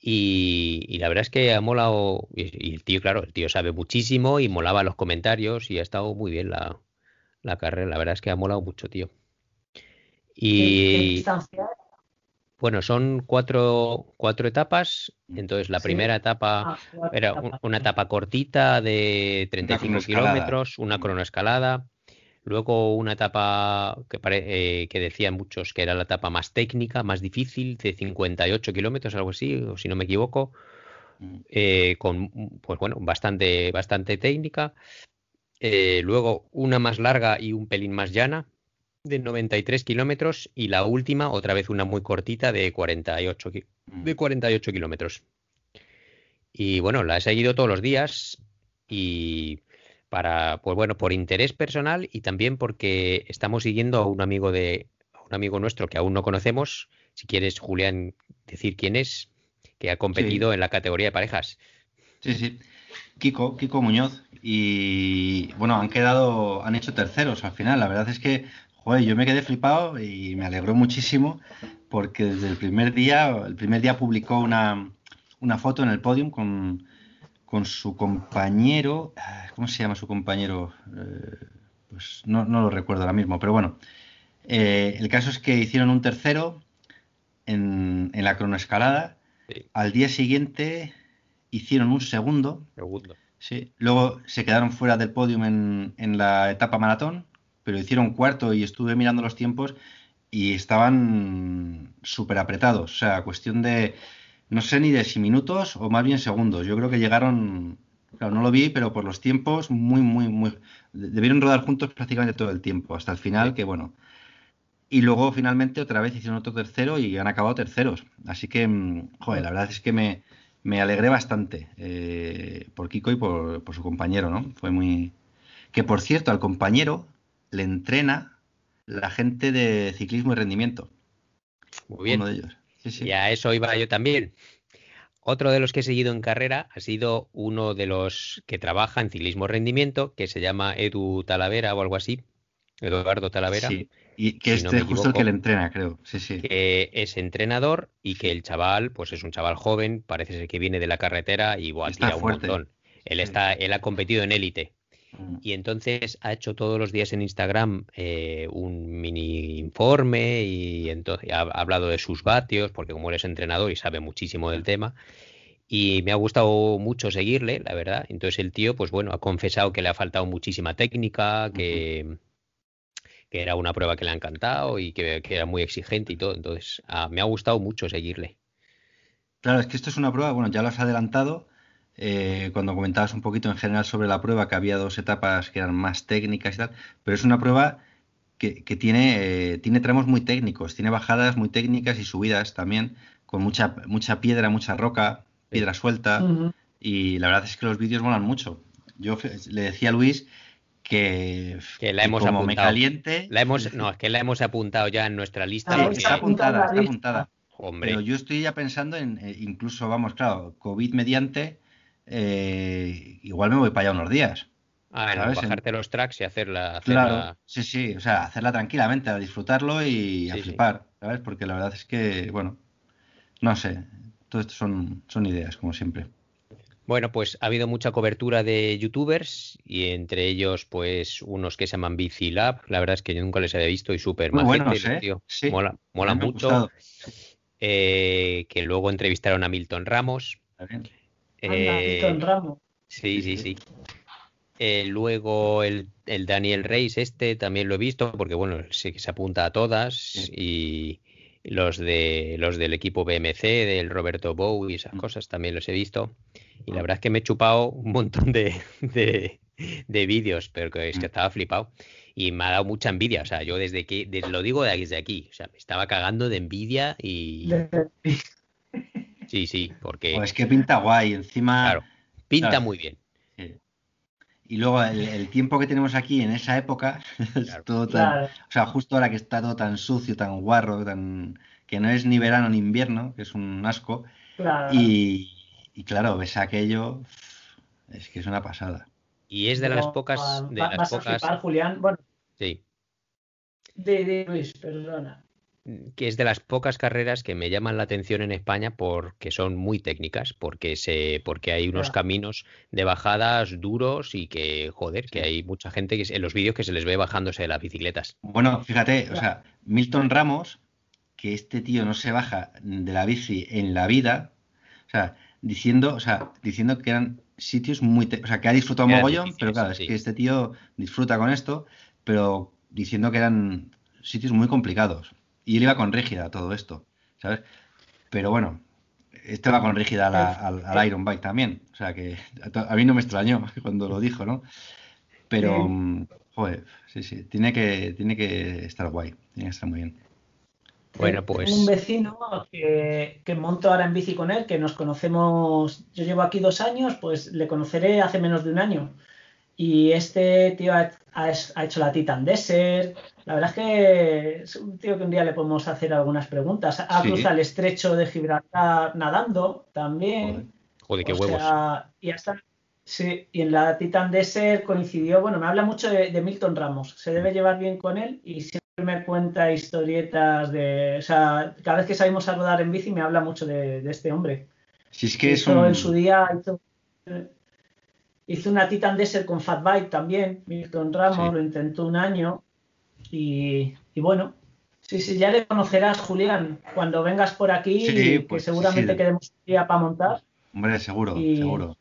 Y, y la verdad es que ha molado, y, y el tío, claro, el tío sabe muchísimo y molaba los comentarios y ha estado muy bien la, la carrera, la verdad es que ha molado mucho, tío. ¿Qué- qué Y distancia? bueno, son cuatro, cuatro etapas, entonces la Sí. primera etapa Ah, era una etapa cortita de 35 cronoescalada. kilómetros, una Mm. cronoescalada, luego una etapa que, eh, que decían muchos que era la etapa más técnica, más difícil, de 58 kilómetros, algo así, o si no me equivoco, Mm. eh, con pues bueno, bastante, bastante técnica. Eh, luego una más larga y un pelín más llana, de 93 kilómetros, y la última, otra vez una muy cortita, de 48, ki- Mm. de 48 kilómetros. Y bueno, la he seguido todos los días y para, pues bueno, por interés personal y también porque estamos siguiendo a un amigo de, a un amigo nuestro que aún no conocemos. Si quieres, Julián, decir quién es, que ha competido en la categoría de parejas. Sí, sí. Kiko, Kiko Muñoz. Y bueno, han quedado, han hecho terceros al final. La verdad es que, joder, yo me quedé flipado y me alegró muchísimo porque desde el primer día, el primer día publicó una, una foto en el podium con, con su compañero, ah, ¿cómo se llama su compañero? Eh, pues no, lo recuerdo ahora mismo, pero bueno, eh, el caso es que hicieron un tercero en, la cronoescalada, al día siguiente hicieron un segundo, segundo. Sí. luego se quedaron fuera del podio en, en la etapa maratón, pero hicieron cuarto y estuve mirando los tiempos y estaban súper apretados, o sea, cuestión de no sé ni de si minutos o más bien segundos. Yo creo que llegaron, claro, no lo vi, pero por los tiempos, muy, muy, muy. Debieron rodar juntos prácticamente todo el tiempo, hasta el final, que bueno. Y luego finalmente otra vez hicieron otro tercero y han acabado terceros. Así que, mm, joder, la verdad es que me, me alegré bastante eh, por Kiko y por, por su compañero, ¿no? Fue muy. Que por cierto, al compañero le entrena la gente de ciclismo y rendimiento. Muy bien. Uno de ellos. Y a eso iba yo también. Otro de los que he seguido en carrera ha sido uno de los que trabaja en ciclismo rendimiento, que se llama Edu Talavera o algo así. Eduardo Talavera. Sí, y que este es justo el que le entrena, creo. Sí, sí. Que es entrenador y que el chaval, pues es un chaval joven, parece ser que viene de la carretera y igual tira un montón. Él, está, él ha competido en élite. Y entonces ha hecho todos los días en Instagram eh, un mini informe y entonces ha, hablado de sus vatios, porque como él es entrenador y sabe muchísimo del tema. Y me ha gustado mucho seguirle, la verdad. Entonces el tío, pues bueno, ha confesado que le ha faltado muchísima técnica, que, que era una prueba que le ha encantado y que, era muy exigente y todo. Entonces ah, me ha gustado mucho seguirle. Claro, es que esto es una prueba, bueno, ya lo has adelantado, eh, cuando comentabas un poquito en general sobre la prueba, que había dos etapas que eran más técnicas y tal, pero es una prueba que, tiene, eh, tiene tramos muy técnicos, tiene bajadas muy técnicas y subidas también, con mucha, mucha piedra, mucha roca, piedra suelta, y la verdad es que los vídeos molan mucho. Yo le decía a Luis que, la hemos como me caliente... La hemos, no, es que la hemos apuntado ya en nuestra lista. Está apuntada, está apuntada. Hombre. Pero yo estoy ya pensando en, eh, incluso, vamos, claro, COVID mediante, eh, igual me voy para allá unos días. Ah, bajarte los tracks y hacerla, Claro, sí, sí, o sea, hacerla tranquilamente, a disfrutarlo y a flipar, ¿sabes? Porque la verdad es que, bueno, no sé, todo esto son, son ideas, como siempre. Bueno, pues ha habido mucha cobertura de youtubers y entre ellos, pues, unos que se llaman Bici Lab. La verdad es que yo nunca les había visto y súper bueno, tío. Mola, mola mucho. Eh, que luego entrevistaron a Milton Ramos. Eh, sí, sí, sí. Eh, luego el, Daniel Reis, este también lo he visto, porque bueno, sí que se apunta a todas. Y los de los del equipo BMC, del Roberto Bow y esas mm. cosas también los he visto. Y la mm. verdad es que me he chupado un montón de, de, vídeos, pero que es que mm. estaba flipado. Y me ha dado mucha envidia. O sea, yo desde que, lo digo desde aquí, o sea, me estaba cagando de envidia y. Sí, sí, porque. Pues que pinta guay, encima. Claro, pinta muy bien. Y luego el, tiempo que tenemos aquí en esa época, es todo tan, o sea, justo ahora que está todo tan sucio, tan guarro, tan que no es ni verano ni invierno, que es un asco. Y, claro, ves aquello, es que es una pasada. Y es de las pocas, de las pocas. Julián, bueno. Sí. De, de Luis, perdona que es de las pocas carreras que me llaman la atención en España porque son muy técnicas, porque se, porque hay unos caminos de bajadas duros y que, joder, que hay mucha gente que en los vídeos que se les ve bajándose de las bicicletas. Bueno, fíjate, o sea, Milton Ramos, que este tío no se baja de la bici en la vida, o sea, diciendo, o sea, diciendo que eran sitios muy, o sea, que ha disfrutado mogollón, pero claro, es que este tío disfruta con esto, pero diciendo que eran sitios muy complicados. Y él iba con rígida todo esto, ¿sabes? Pero bueno, este va con rígida al, Iron Bike también. O sea que a, mí no me extrañó cuando lo dijo, ¿no? Pero, mm, joder, sí, sí, tiene que, tiene que estar guay, tiene que estar muy bien. Bueno, pues. un vecino que, que, monto ahora en bici con él, que nos conocemos. Yo llevo aquí dos años, pues le conoceré hace menos de un año. Y este tío ha, hecho la Titan Desert. La verdad es que es un tío que un día le podemos hacer algunas preguntas. Ha cruzado el estrecho de Gibraltar nadando también. Joder, qué huevos. y hasta, sí, y en la Titan Desert coincidió. Bueno, me habla mucho de, Milton Ramos. Se debe llevar bien con él y siempre me cuenta historietas de. O sea, cada vez que salimos a rodar en bici me habla mucho de, este hombre. Si es que es un... en su día Hizo una Titan Desert con Fat Bike también, Milton Ramos, lo intentó un año. Y, bueno, sí, sí, ya le conocerás, Julián, cuando vengas por aquí, que pues, seguramente queremos un día para montar. Hombre, seguro, seguro.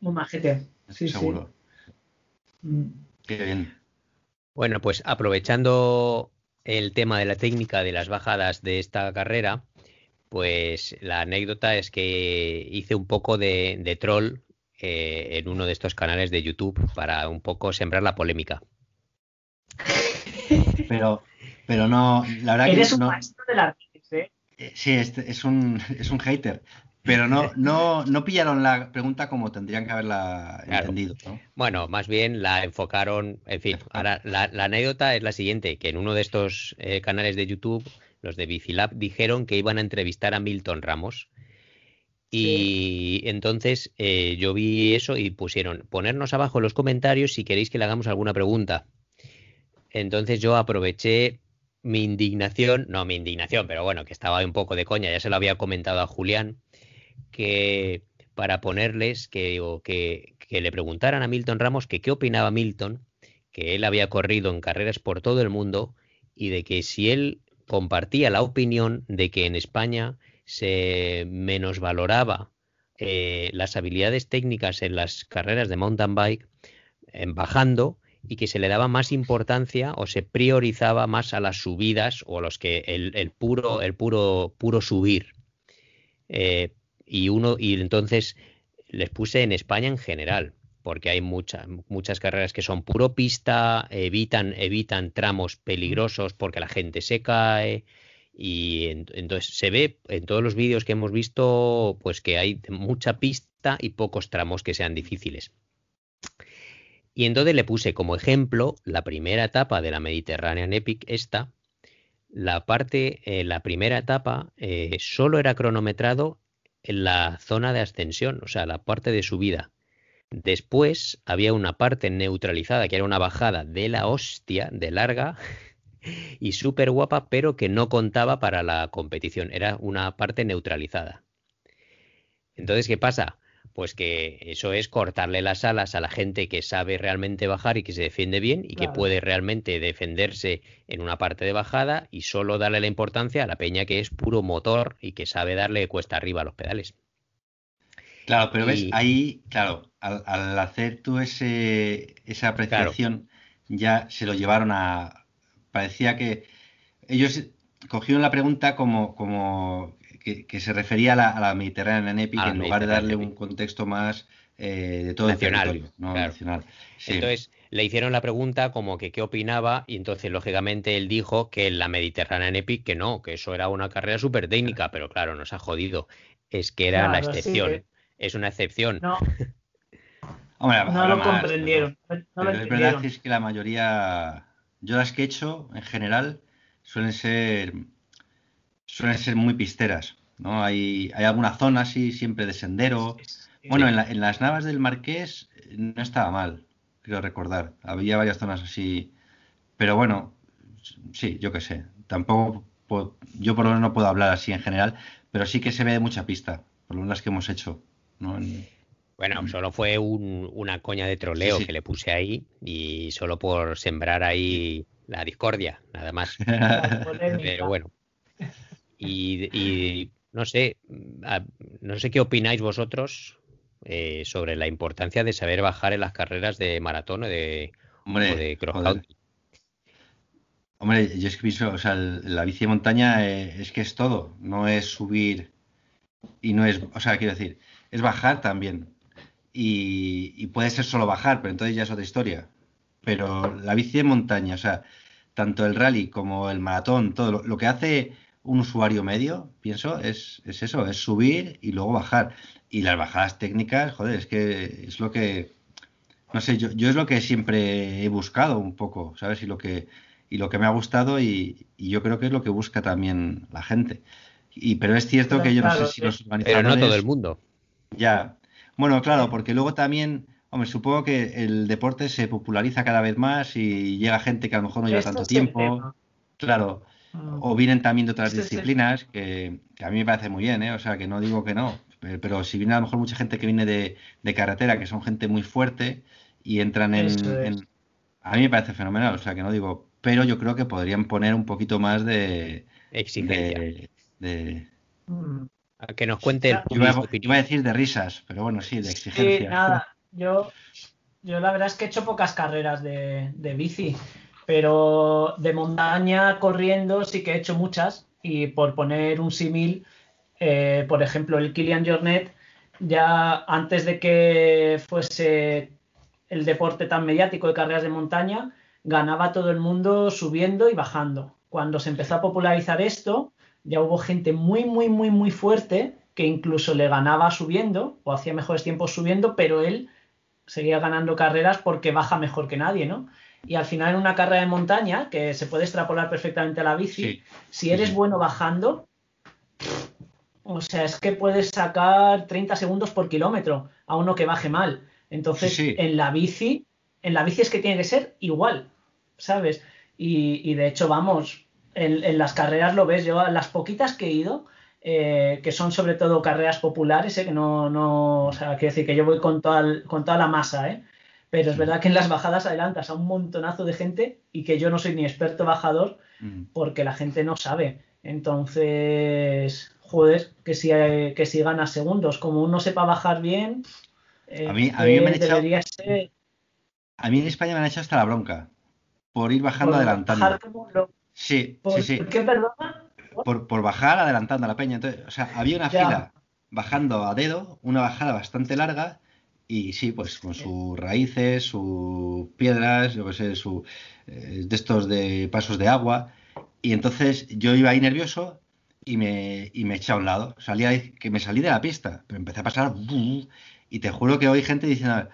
Muy majete. Sí, seguro. Mm. Qué bien. Bueno, pues aprovechando el tema de la técnica de las bajadas de esta carrera, pues la anécdota es que hice un poco de, troll eh, en uno de estos canales de YouTube para un poco sembrar la polémica. Pero, pero no, la verdad Eres un maestro de la ¿eh? ¿eh? Sí, es, un, es un hater. Pero no, no, no pillaron la pregunta como tendrían que haberla entendido. Bueno, más bien la enfocaron. En fin, ahora la, anécdota es la siguiente: que en uno de estos eh, canales de YouTube, los de Bicilab dijeron que iban a entrevistar a Milton Ramos. Y entonces eh, yo vi eso y pusieron ponernos abajo en los comentarios si queréis que le hagamos alguna pregunta. Entonces yo aproveché mi indignación, no mi indignación, pero bueno, que estaba un poco de coña, ya se lo había comentado a Julián, que para ponerles que, que, que le preguntaran a Milton Ramos que qué opinaba Milton, que él había corrido en carreras por todo el mundo y de que si él compartía la opinión de que en España se menosvaloraba eh, las habilidades técnicas en las carreras de mountain bike en bajando y que se le daba más importancia o se priorizaba más a las subidas o a los que el, puro el puro puro subir. Eh, y uno y entonces les puse en España en general porque hay muchas muchas carreras que son puro pista evitan evitan tramos peligrosos porque la gente se cae y entonces se ve en todos los vídeos que hemos visto pues que hay mucha pista y pocos tramos que sean difíciles y entonces le puse como ejemplo la primera etapa de la Mediterranean Epic esta la parte eh, la primera etapa eh, solo era cronometrado en la zona de ascensión, o sea, la parte de subida. Después había una parte neutralizada, que era una bajada de la hostia, de larga y súper guapa, pero que no contaba para la competición, era una parte neutralizada. Entonces, ¿qué pasa? pues que eso es cortarle las alas a la gente que sabe realmente bajar y que se defiende bien y que puede realmente defenderse en una parte de bajada y solo darle la importancia a la peña que es puro motor y que sabe darle cuesta arriba a los pedales. Claro, pero ves, ahí, claro, al, hacer tú ese, esa apreciación, ya se lo llevaron a... Parecía que ellos cogieron la pregunta como, como que, se refería a la, a la Mediterranean Epic en lugar de darle un contexto más eh, de todo nacional, el territorio, nacional. Entonces le hicieron la pregunta como que qué opinaba y entonces lógicamente él dijo que en la Mediterranean Epic que no, que eso era una carrera súper técnica, pero claro, nos ha jodido. Es que era la excepción. Es una excepción. No. no lo comprendieron. No, es verdad que es que la mayoría, yo las que he hecho en general suelen ser suelen ser muy pisteras, ¿no? Hay, hay alguna zona así siempre de sendero. bueno, en, las navas del Marqués eh, no estaba mal, creo recordar. Había varias zonas así. Pero bueno, sí, yo qué sé. Tampoco, yo por lo menos no puedo hablar así en general, pero sí que se ve mucha pista, por lo menos las que hemos hecho. Bueno, solo fue una coña de troleo que le puse ahí y solo por sembrar ahí la discordia, nada más. Pero bueno. Y, no sé, no sé qué opináis vosotros eh, sobre la importancia de saber bajar en las carreras de maratón o de, Hombre, cross country. Hombre, yo es que pienso, o sea, la bici de montaña eh, es que es todo, no es subir y no es, o sea, quiero decir, es bajar también. Y, puede ser solo bajar, pero entonces ya es otra historia. Pero la bici de montaña, o sea, tanto el rally como el maratón, todo lo que hace un usuario medio, pienso, es, es, eso, es subir y luego bajar. Y las bajadas técnicas, joder, es que es lo que, no sé, yo, yo es lo que siempre he buscado un poco, ¿sabes? Y lo que, y lo que me ha gustado y, yo creo que es lo que busca también la gente. Y, pero es cierto que yo no sé si los organizadores... Pero no todo el mundo. Ya. Bueno, claro, porque luego también... Hombre, supongo que el deporte se populariza cada vez más y llega gente que a lo mejor no lleva tanto tiempo. Claro, o vienen también de otras disciplines que, a mí me parece muy bien, ¿eh? O sea, que no digo que no, Pero si viene a lo mejor mucha gente que viene de, de carretera, que son gente muy fuerte y entran en, Eso es. en- A mí me parece fenomenal, o sea que no digo, pero yo creo que podrían poner un poquito más de... Exigencia. de, de- Mm. A que nos cuente el Yo yo iba, a, opinión. iba a decir de risas, pero bueno, sí, de Sí, exigencia. nada, yo, yo la verdad es que he hecho pocas carreras de, de bici, pero de montaña corriendo sí que he hecho muchas y por poner un símil, eh, por ejemplo, el Kilian Jornet, ya antes de que fuese el deporte tan mediático de carreras de montaña, ganaba todo el mundo subiendo y bajando. Cuando se empezó a popularizar esto, ya hubo gente muy, muy, muy, muy fuerte que incluso le ganaba subiendo o hacía mejores tiempos subiendo, pero él seguía ganando carreras porque baja mejor que nadie, ¿no? Y al final en una carrera de montaña, que se puede extrapolar perfectamente a la bici, Sí, si eres bueno bajando, o sea, es que puedes sacar 30 segundos por kilómetro a uno que baje mal. Entonces, Sí, sí. en la bici, en la bici es que tiene que ser igual, ¿sabes? Y, y de hecho, vamos, en, en las carreras lo ves, yo las poquitas que he ido, eh, que son sobre todo carreras populares, ¿eh? que no, no, o sea, quiero decir que yo voy con toda, el- con toda la masa, ¿eh? Pero es Sí. verdad que en las bajadas adelantas a un montonazo de gente y que yo no soy ni experto bajador Mm. porque la gente no sabe. Entonces, joder, que si, eh, que si ganas segundos, como uno sepa bajar bien, eh, A mí- a mí me han echado- ser A mí en España me han hecho hasta la bronca por ir bajando por adelantando. bajar como lo- Sí, por- sí, sí. ¿Qué, perdona? Por, por bajar adelantando a la peña. Entonces, o sea, había una Ya. fila bajando a dedo, una bajada bastante larga, y sí, pues con sus raíces, sus piedras, yo qué sé, su, eh, de estos de pasos de agua. Y entonces yo iba ahí nervioso y me, y me eché a un lado. Salía que me salí de la pista, pero empecé a pasar. Y te juro que oí gente diciendo,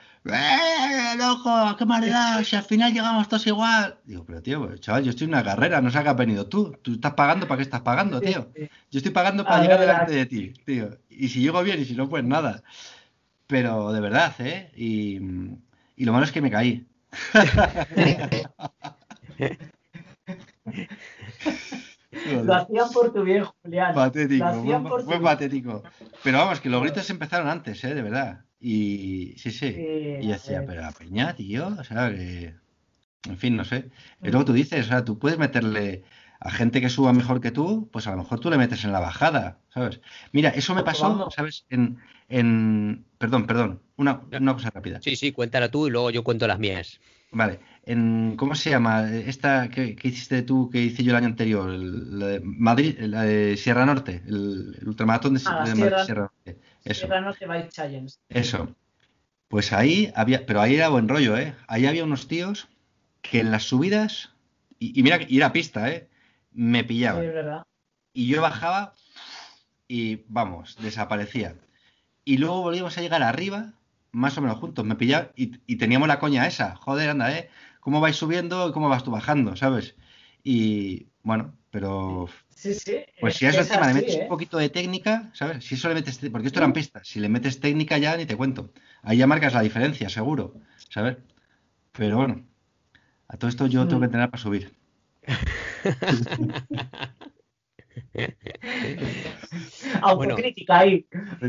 ¡Eh, loco! ¡Qué maldad! Si al final llegamos todos igual. Digo, pero tío, pues, chaval, yo estoy en una carrera, no sé a qué has venido tú. Tú estás pagando para qué estás pagando, tío. Yo estoy pagando para A llegar delante a- de ti, tío. Y si llego bien y si no, pues nada. Pero de verdad, ¿eh? Y, y lo malo es que me caí. Lo hacían por tu bien, Julián. Patético, Lo hacían fue, por fue tu patético. Pero vamos, que los gritos empezaron antes, ¿eh? De verdad. Y sí, sí. Sí, Y yo decía, ver. pero la peña, tío, o sea, que... En fin, no sé. Es lo que tú dices, o sea, tú puedes meterle a gente que suba mejor que tú, pues a lo mejor tú le metes en la bajada, ¿sabes? Mira, eso me pasó. ¿sabes? En, en... Perdón, perdón, una, una cosa rápida. Sí, sí, cuéntala tú y luego yo cuento las mías. Vale, en, ¿cómo se llama? Esta que, que hiciste tú, que hice yo el año anterior, el- la de Madrid, la de Sierra Norte, el, el ultramaratón de, Ah, Madrid, Sierra Norte. Eso, Challenge. eso. Pues ahí había, pero ahí era buen rollo, ¿eh? Ahí había unos tíos que en las subidas, y, y mira, y era pista, ¿eh? Me Sí, pillaban. es verdad. Y yo bajaba y vamos, desaparecía. Y luego volvíamos a llegar arriba, más o menos juntos, me pillaban y, y teníamos la coña esa. Joder, anda, ¿eh? ¿Cómo vais subiendo y cómo vas tú bajando, ¿sabes? Y bueno, pero Sí, sí. pues es si a eso es encima le metes ¿eh? un poquito de técnica, ¿sabes? Si eso le metes, porque esto eran pistas, si le metes técnica ya ni te cuento. Ahí ya marcas la diferencia, seguro, ¿sabes? Pero bueno, a todo esto yo tengo que Mm. entrenar para subir. Autocrítica ahí.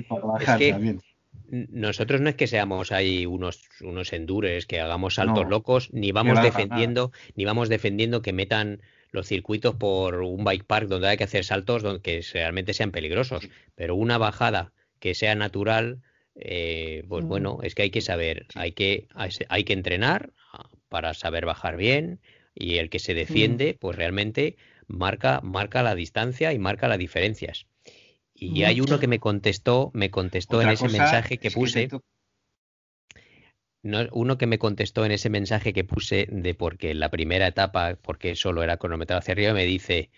Para bajar que- también. Nosotros no es que seamos ahí unos, unos endures, que hagamos saltos No. locos, ni vamos defendiendo, ni vamos defendiendo que metan los circuitos por un bike park donde hay que hacer saltos donde, que realmente sean peligrosos. Pero una bajada que sea natural, eh, pues Mm. bueno, es que hay que saber, hay que, hay que entrenar ah, para saber bajar bien y el que se defiende, pues realmente marca, marca la distancia y marca las diferencias. Y hay uno que me contestó, me contestó en ese mensaje que es puse, no, uno que me contestó en ese mensaje que puse de porque la primera etapa, porque solo era cronometrado hacia arriba, me dice,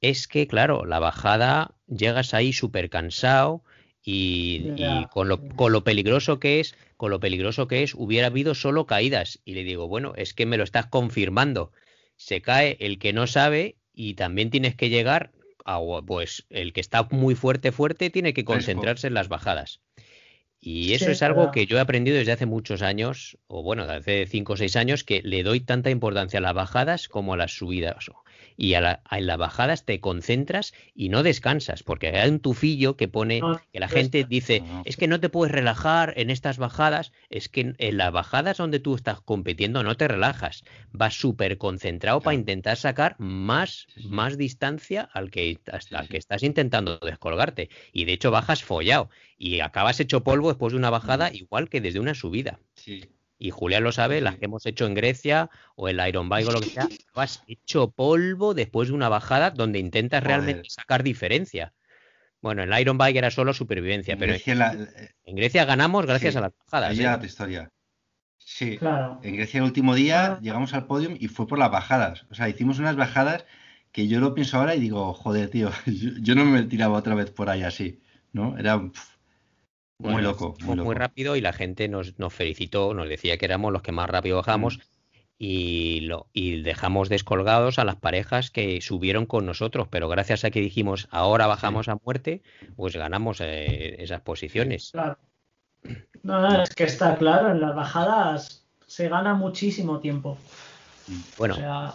es que claro, la bajada llegas ahí súper cansado y, y con, lo, con lo peligroso que es, con lo peligroso que es, hubiera habido solo caídas. Y le digo, bueno, es que me lo estás confirmando. Se cae el que no sabe y también tienes que llegar a, pues el que está muy fuerte, fuerte, tiene que concentrarse en las bajadas. Y eso Sí, es algo que yo he aprendido desde hace muchos años, o bueno, desde hace 5 o 6 años, que le doy tanta importancia a las bajadas como a las subidas. Y a la- a- en las bajadas te concentras y no descansas, porque hay un tufillo que pone que la gente dice, No. es que no te puedes relajar en estas bajadas, es que en- en las bajadas donde tú estás compitiendo no te relajas, vas súper concentrado para intentar sacar más, más distancia al que, hasta al que estás intentando descolgarte, y de hecho bajas follado, y acabas hecho polvo después de una bajada igual que desde una subida. Sí. Y Julián lo sabe, las que hemos hecho en Grecia o el Iron Bike o lo que sea, vas hecho polvo después de una bajada donde intentas Joder. realmente sacar diferencia. Bueno, en el Iron Bike era solo supervivencia, En pero Grecia la- eh, en Grecia ganamos gracias Sí, a las bajadas. ahí ¿eh? tu historia. Sí. Claro. En Grecia el último día llegamos al podium y fue por las bajadas. O sea, hicimos unas bajadas que yo lo pienso ahora y digo, joder, tío, yo, yo no me tiraba otra vez por ahí así, ¿no? Era pf, muy Bueno, loco, fue muy muy rápido y la gente nos, nos felicitó, nos decía que éramos los que más rápido bajamos Mm. y, lo, y dejamos descolgados a las parejas que subieron con nosotros, pero gracias a que dijimos ahora bajamos a muerte, pues ganamos eh, esas posiciones. Claro. No, no, es que está claro, en las bajadas se gana muchísimo tiempo. Bueno, o sea,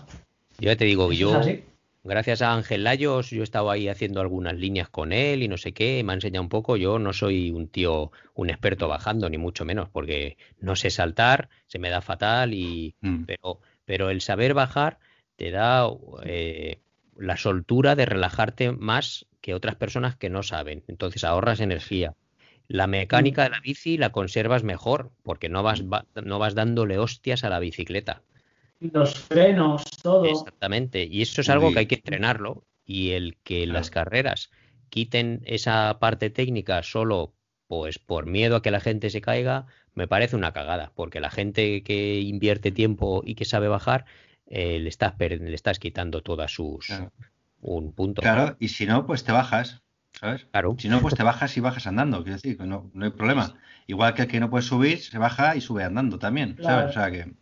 yo ya te digo yo así. Gracias a Ángel Layos, yo estaba ahí haciendo algunas líneas con él y no sé qué, me ha enseñado un poco. Yo no soy un tío, un experto bajando, ni mucho menos, porque no sé saltar, se me da fatal, y Mm. pero, pero el saber bajar te da eh, la soltura de relajarte más que otras personas que no saben. Entonces ahorras energía. La mecánica de la bici la conservas mejor, porque no vas, va- no vas dándole hostias a la bicicleta. Los frenos, todo. Exactamente. Y eso es algo que hay que entrenarlo. Y el que las Claro. carreras quiten esa parte técnica solo pues por miedo a que la gente se caiga, me parece una cagada. Porque la gente que invierte tiempo y que sabe bajar, eh, le, estás, le estás quitando todas sus... Claro. Un punto. Claro, y si no, pues te bajas, ¿sabes? Claro. Si no, pues te bajas y bajas andando, quiero decir, que no, no hay problema. Igual que el que no puede subir, se baja y sube andando también, Claro. ¿sabes? O sea que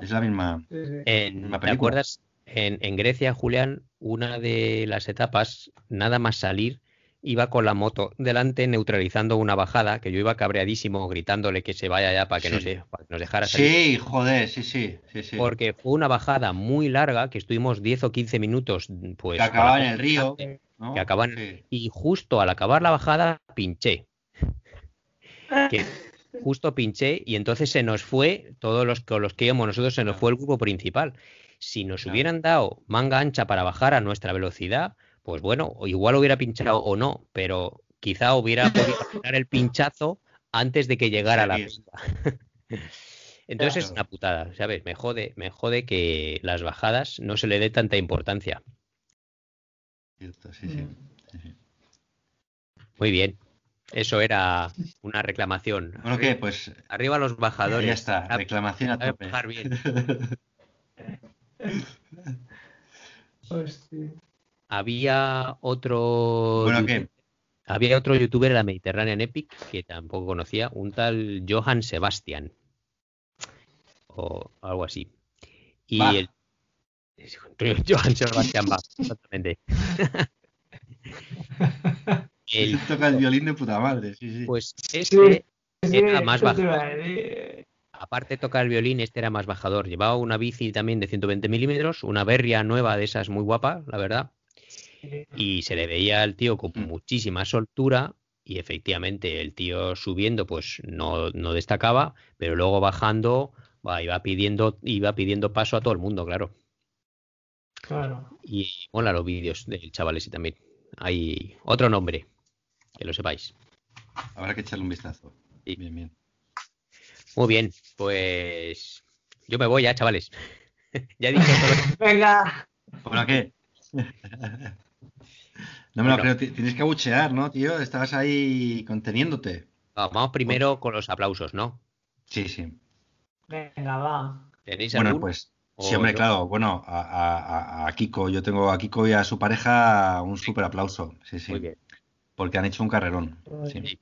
Es la misma. Sí, sí. En- Una ¿Te película. acuerdas? En, en Grecia, Julián, una de las etapas, nada más salir, iba con la moto delante neutralizando una bajada, que yo iba cabreadísimo gritándole que se vaya ya para que, Sí. nos, de- para que nos dejara salir. Sí, joder, sí, sí, sí, sí. Porque fue una bajada muy larga, que estuvimos 10 o 15 minutos, pues... que acababa en el río. ¿no? que acaban- Sí. y justo al acabar la bajada pinché. Que justo pinché y entonces se nos fue, todos los con los que íbamos nosotros, se nos fue el grupo principal. Si nos Claro. hubieran dado manga ancha para bajar a nuestra velocidad, pues bueno, o igual hubiera pinchado o no, pero quizá hubiera podido dar el pinchazo antes de que llegara la pista. Entonces es una putada, ¿sabes? Me jode, me jode que las bajadas no se le dé tanta importancia. Cierto, sí, sí. Mm. sí, sí. Muy bien. Eso era una reclamación. Bueno, ¿qué? Pues Arriba los bajadores. ya está, reclamación a sabe tope. bajar bien. Hostia. Había otro. Bueno, ¿qué? Había otro youtuber de la Mediterranean Epic que tampoco conocía, un tal Johan Sebastian. O algo así. Y el. Johan Sebastian Bach, exactamente. El, Toca el violín de puta madre, sí, sí. pues este Sí, era más bajo. Aparte de tocar el violín, este era más bajador. Llevaba una bici también de 120 milímetros, una berria nueva de esas muy guapa, la verdad. Y se le veía al tío con Mm. muchísima soltura y efectivamente el tío subiendo pues no, no destacaba, pero luego bajando va, iba pidiendo iba pidiendo paso a todo el mundo, claro. Claro. Y mola los vídeos del chaval ese también. Hay otro nombre, que lo sepáis. Habrá que echarle un vistazo. Sí. Bien, bien. Muy bien, pues yo me voy ya, chavales. ya he dicho todo. Venga. Bueno, ¿qué? No me lo Bueno. creo, ti- tienes que abuchear, ¿no, tío? Estabas ahí conteniéndote. Vamos primero con los aplausos, ¿no? Sí, sí. Venga, va. ¿Tenéis Bueno, alguno? pues ¿O sí, hombre, yo? claro. Bueno, a- a Kiko, yo tengo a Kiko y a su pareja un súper aplauso. Sí, sí. Muy bien. Porque han hecho un carrerón. Sí.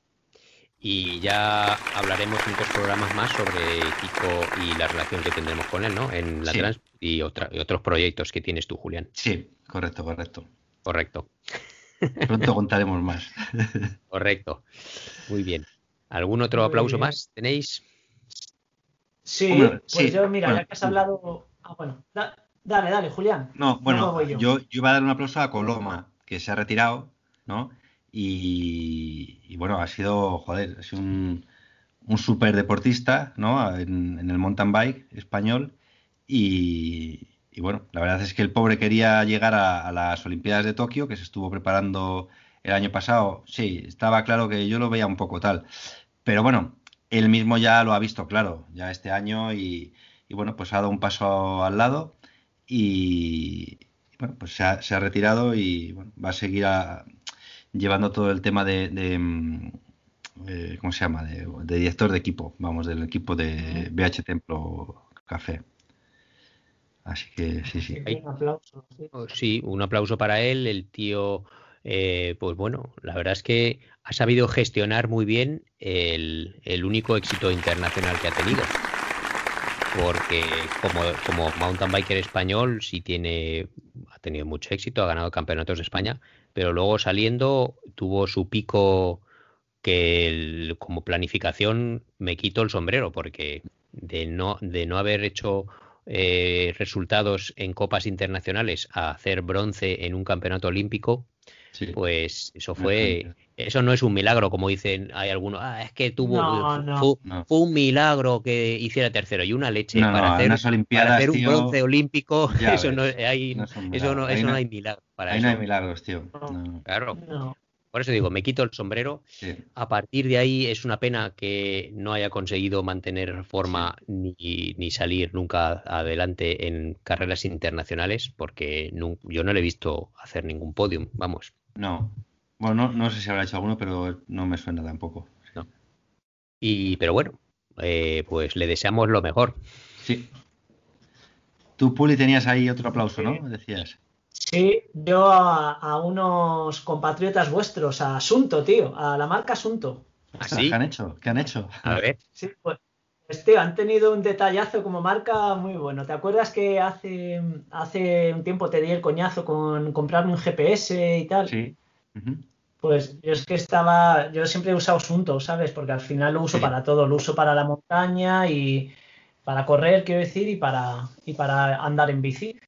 Y ya hablaremos en dos programas más sobre Kiko y la relación que tendremos con él, ¿no? En la Sí. trans y, otra- y otros proyectos que tienes tú, Julián. Sí, correcto, correcto. Correcto, Pronto contaremos más. correcto. Muy bien. ¿Algún otro Muy aplauso bien. más tenéis? Sí, Hombre, pues sí, yo, mira, bueno. ya que has hablado. Ah, bueno, da- Dale, dale, Julián. No, bueno, yo. yo. Yo, iba a dar un aplauso a Coloma, que se ha retirado, ¿no? Y, bueno, ha sido, joder, ha sido un, un super deportista, ¿no? En, en el mountain bike español. Y, y bueno, la verdad es que el pobre quería llegar a, las Olimpiadas de Tokio, que se estuvo preparando el año pasado. Sí, estaba claro que yo lo veía un poco tal. Pero bueno, él mismo ya lo ha visto claro, ya este año, y, y bueno, pues ha dado un paso al lado y, y bueno, pues se ha, se ha retirado y bueno, va a seguir a- llevando todo el tema de, de, mm, eh, ¿cómo se llama? De, de director de equipo, vamos, del equipo de BH Templo Café. Así que sí, sí. Sí, un aplauso. sí. Oh, Sí, un aplauso para él. El tío, eh, pues bueno, la verdad es que ha sabido gestionar muy bien el, el único éxito internacional que ha tenido. Porque como, como mountain biker español sí tiene, ha tenido mucho éxito, ha ganado campeonatos de España, pero luego saliendo tuvo su pico que el- como planificación me quito el sombrero porque de no, de no haber hecho eh, resultados en copas internacionales a hacer bronce en un campeonato olímpico, sí. pues eso fue, es eso no es un milagro como dicen, hay algunos, ah, es que tuvo, No, fu- no. fu- No. fue un milagro que hiciera tercero y una leche No, para no, hacer, unas para Olimpiadas, hacer un tío, bronce olímpico, eso no ves, hay, no es un eso no, eso no no- hay milagro para Ahí eso. no hay milagros, tío. Claro, No. por eso digo, me quito el sombrero. sí. A partir de ahí es una pena que no haya conseguido mantener forma ni, ni salir nunca adelante en carreras internacionales, porque yo no le he visto hacer ningún podium, vamos. No. Bueno, no, no sé si habrá hecho alguno, pero no me suena tampoco. Y, pero bueno, eh, pues le deseamos lo mejor. Sí. Tú, Puli, tenías ahí otro aplauso, ¿no? Decías. Sí, yo a, a unos compatriotas vuestros, a Asunto, tío, a la marca Asunto. ¿Así? ¿Qué han hecho? ¿Qué han hecho? A ver, Sí, pues, pues, tío, han tenido un detallazo como marca muy bueno. ¿Te acuerdas que hace, hace un tiempo te di el coñazo con comprarme un GPS y tal? Sí. Pues yo es que estaba, yo siempre he usado Asunto, ¿sabes? Porque al final lo uso Sí. para todo, lo uso para la montaña y para correr, quiero decir, y para, y para andar en bici.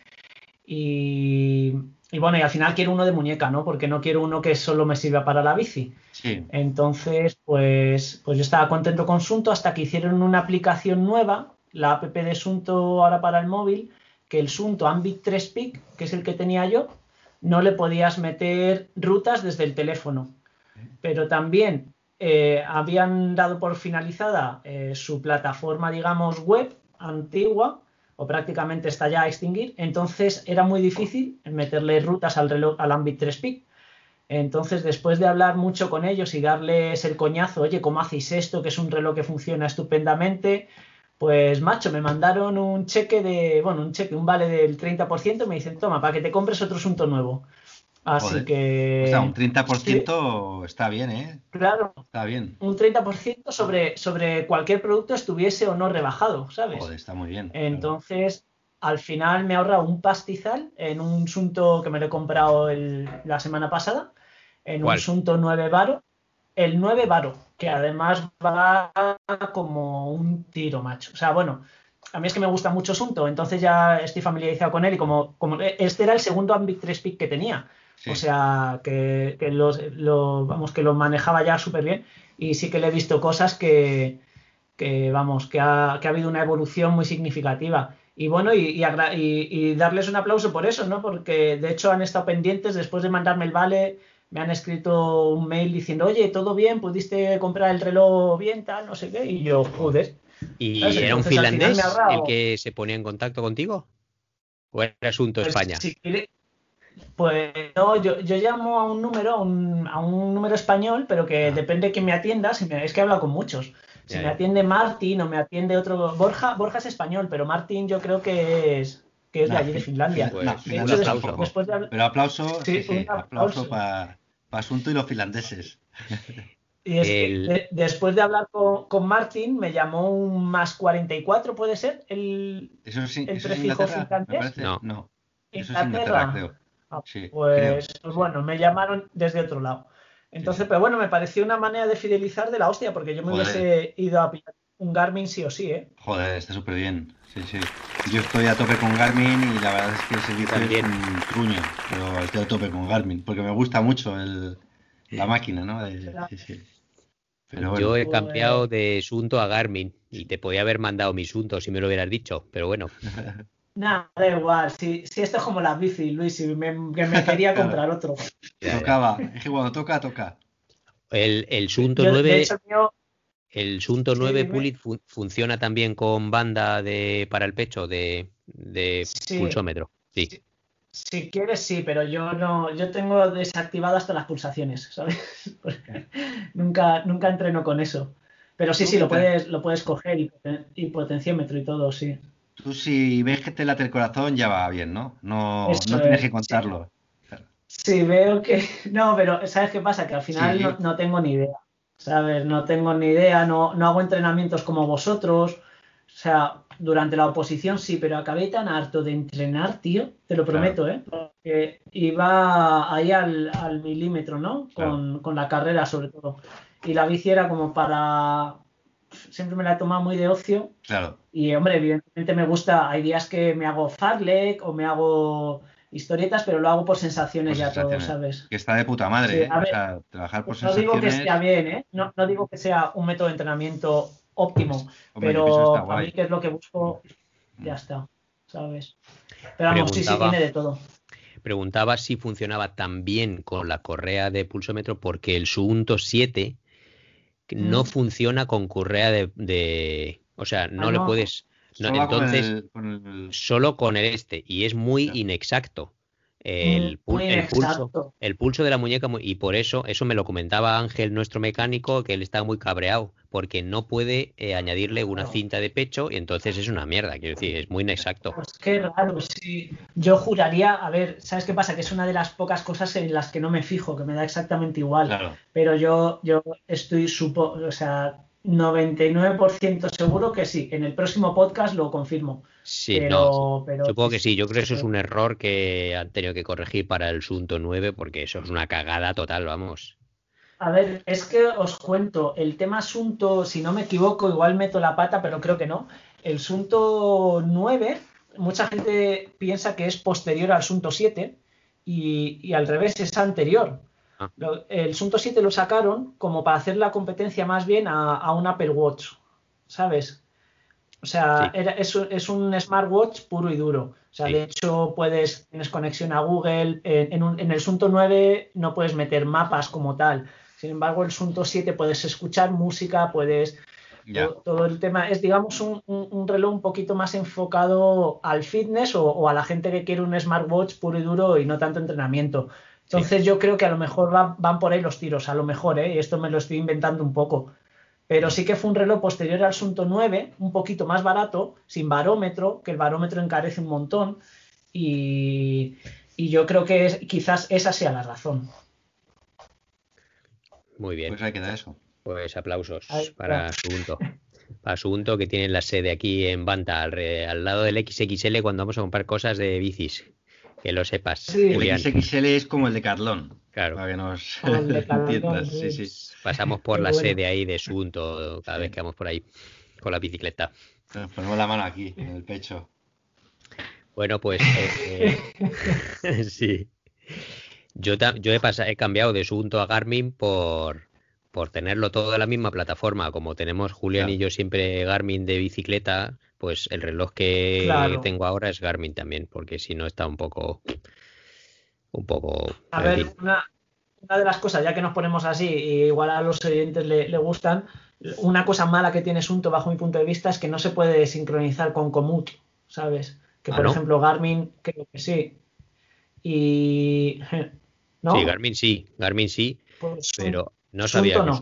Y, y bueno, y al final quiero uno de muñeca, ¿no? Porque no quiero uno que solo me sirva para la bici. Sí. Entonces, pues, pues yo estaba contento con Sunto hasta que hicieron una aplicación nueva, la app de Sunto ahora para el móvil, que el Sunto Ambit 3 Peak, que es el que tenía yo, no le podías meter rutas desde el teléfono. Pero también eh, habían dado por finalizada eh, su plataforma, digamos, web antigua, o prácticamente está ya a extinguir, entonces era muy difícil meterle rutas al reloj, al Ambit 3 Peak. Entonces, después de hablar mucho con ellos y darles el coñazo, oye, ¿cómo hacéis esto? Que es un reloj que funciona estupendamente. Pues, macho, me mandaron un cheque de, bueno, un cheque, un vale del 30%, me dicen, toma, para que te compres otro asunto nuevo. Así Joder. que... O sea, un 30% está bien, ¿eh? Claro, Está bien. un 30% sobre, sobre cualquier producto estuviese o no rebajado, ¿sabes? Joder, está muy bien. Entonces, al final me ahorra un pastizal en un Sunto que me lo he comprado el- la semana pasada, en ¿Cuál? un Sunto 9 Varo, el 9 Varo, que además va como un tiro, macho. O sea, bueno, a mí es que me gusta mucho Sunto, entonces ya estoy familiarizado con él y como, como este era el segundo Ambit 3 Peak que tenía. Sí. O sea, que, que los- lo, vamos, que lo manejaba ya súper bien y sí que le he visto cosas que, que vamos, que ha, que ha habido una evolución muy significativa. Y bueno, y, darles un aplauso por eso, ¿no? Porque de hecho han estado pendientes después de mandarme el vale, me han escrito un mail diciendo, oye, todo bien, pudiste comprar el reloj bien, tal, no sé qué. Y yo, joder, ¿y ¿Sabes? era un Entonces, finlandés el que se ponía en contacto contigo? ¿O era asunto Pues, España? si pues no, yo, yo llamo a un número, a un, a un número español, pero que Ah. depende de quién me atienda. Si me- es que he hablado con muchos. Si Ya, me atiende Martín o me atiende otro. Borja, Borja es español, pero Martín yo creo que es, que es de allí, de fi- Finlandia. Pues, De tampoco. después de hablar- Pero aplauso, sí, Sí, sí, un aplauso aplauso. para Asunto y los finlandeses. y es que de- después de hablar con, con Martín, me llamó un más 44, ¿puede ser? El ¿Eso es, ¿El eso es prefijo Inglaterra? Me finlandés? parece. No. No. Eso es Inglaterra. Inglaterra, creo. Ah, Sí, Pues, creo, pues sí. bueno, me llamaron desde otro lado. Entonces, sí. pero bueno, me pareció una manera de fidelizar de la hostia, porque yo me Joder. hubiese ido a pillar un Garmin sí o sí, ¿eh? Joder, está súper bien. Sí, sí. Yo estoy a tope con Garmin y la verdad es que el servicio También. es un truño, pero estoy a tope con Garmin porque me gusta mucho el, la máquina, ¿no? Sí, sí. Pero bueno, Yo he Pues- cambiado de Sunto a Garmin y te podía haber mandado mi Sunto si me lo hubieras dicho, pero bueno, Nada, da igual. Si, si esto es como la bici, Luis, si me, que me quería comprar otro. ya, ya. tocaba. Es que cuando toca, toca. el, el Sunto Yo, de 9, hecho, el mío- el Sunto Sí, 9 dime. Pulit fu- funciona también con banda de para el pecho de, de Sí. pulsómetro. Sí, Sí. Si quieres, sí, pero yo no, yo tengo desactivado hasta las pulsaciones, ¿sabes? Nunca, nunca entreno con eso. Pero sí, sí, lo puedes, lo puedes coger y potenciómetro y todo, sí. Tú si ves que te late el corazón ya va bien, ¿no? No, Eso no tienes es, que sí. contarlo. Sí, veo que. No, pero ¿sabes qué pasa? Que al final Sí. no, no tengo ni idea. ¿Sabes? No tengo ni idea, no, no hago entrenamientos como vosotros. O sea, durante la oposición sí, pero acabé tan harto de entrenar, tío, te lo Claro. prometo, ¿eh? Porque iba ahí al, al milímetro, ¿no? Con, con la carrera, sobre todo. Y la bici era como para. Siempre me la he tomado muy de ocio. Claro. Y hombre, evidentemente me gusta, hay días que me hago farlek o me hago historietas, pero lo hago por sensaciones Por ya todo, sensaciones. ¿sabes? Que está de puta madre, Sí, ¿eh? O sea, trabajar por No digo que sensaciones. sea bien, ¿eh? No, no digo que sea un método de entrenamiento óptimo, Hombre, pero a mí que es lo que busco, ya está, ¿sabes? Pero vamos, sí, sí, tiene de todo. Preguntaba si funcionaba tan bien con la correa de pulsómetro porque el Suunto 7 no Mm. funciona con correa de, de- o sea, no Ah, le no. puedes, no, Solo con entonces el- con el- solo con el este y es muy Claro. inexacto. El, pul- Muy el pulso, el pulso de la muñeca mu- y por eso, eso me lo comentaba Ángel, nuestro mecánico, que él está muy cabreado porque no puede eh, añadirle una cinta de pecho y entonces es una mierda, quiero decir, es muy inexacto. Pues qué raro, sí. Yo juraría, a ver, ¿sabes qué pasa? Que es una de las pocas cosas en las que no me fijo, que me da exactamente igual. Claro. Pero yo, yo estoy, supo, o sea, 99% seguro que sí. En el próximo podcast lo confirmo. Sí, pero, no, pero Supongo que sí, yo creo que eso es un error que han tenido que corregir para el Sunto 9 porque eso es una cagada total, vamos. A ver, es que os cuento, el tema asunto, si no me equivoco, igual meto la pata, pero creo que no. El asunto 9, mucha gente piensa que es posterior al asunto 7 y, y al revés es anterior. Ah. El asunto 7 lo sacaron como para hacer la competencia más bien a, a un Apple Watch, ¿sabes? O sea, Sí. era- es, un- es un smartwatch puro y duro. O sea, Sí. de hecho, puedes, tienes conexión a Google. En, en un- en el Sunto 9 no puedes meter mapas como tal. Sin embargo, el Sunto 7 puedes escuchar música, puedes. Todo, todo el tema es, digamos, un, un- un reloj un poquito más enfocado al fitness o, o a la gente que quiere un smartwatch puro y duro y no tanto entrenamiento. Entonces, yo creo que a lo mejor va- van por ahí los tiros, a lo mejor, ¿eh? Y esto me lo estoy inventando un poco. Pero sí que fue un reloj posterior al Sunto 9, un poquito más barato, sin barómetro, que el barómetro encarece un montón. Y, y yo creo que es- quizás esa sea la razón. Muy bien, Pues ahí queda eso. pues aplausos Ahí para Sunto. Para Sunto que tiene la sede aquí en Banta, al, re- al lado del XXL cuando vamos a comprar cosas de bicis. Que lo sepas, Sí. El Julián. XXL es como el de Carlón. Claro, Para que nos el entiendas. sí. Sí, pasamos por Qué la bueno. sede ahí de Sunto cada vez que vamos por ahí con la bicicleta. Nos ponemos la mano aquí, en el pecho. Bueno, pues eh, eh, sí. Yo, he, pasa- he cambiado de Suunto a Garmin por, por tenerlo todo en la misma plataforma. Como tenemos Julián Claro. y yo siempre Garmin de bicicleta, pues el reloj que Claro. tengo ahora es Garmin también, porque si no está un poco, un poco. A ver, una, una de las cosas, ya que nos ponemos así, y igual a los oyentes le, le gustan, una cosa mala que tiene Sunto, bajo mi punto de vista, es que no se puede sincronizar con Komoot, ¿sabes? Que Ah, por ¿no? ejemplo Garmin, creo que sí. Y. ¿No? Sí, Garmin sí, Garmin sí, Pues, pero no sabía que no.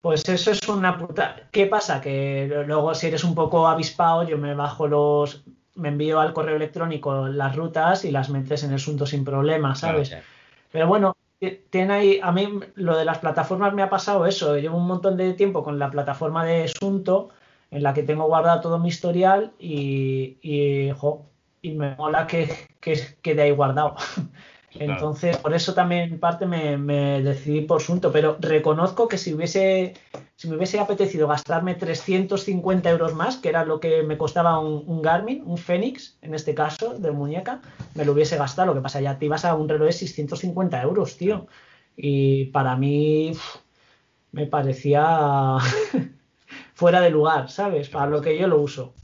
Pues eso es una puta. ¿Qué pasa? Que luego, si eres un poco avispado, yo me bajo los. Me envío al correo electrónico las rutas y las metes en el asunto sin problema, ¿sabes? Claro, Pero bueno, ti- tiene ahí. A mí lo de las plataformas me ha pasado eso. Llevo un montón de tiempo con la plataforma de Asunto, en la que tengo guardado todo mi historial y. y, jo, y me mola que, que quede ahí guardado. Entonces, por eso también en parte me, decidí por Sunto, pero reconozco que si hubiese, si me hubiese apetecido gastarme 350 euros más, que era lo que me costaba un, Garmin, un Fénix, en este caso, de muñeca, me lo hubiese gastado. Lo que pasa, ya te ibas a un reloj de 650 euros, tío. Y para mí me parecía fuera de lugar, ¿sabes? Para lo que yo lo uso.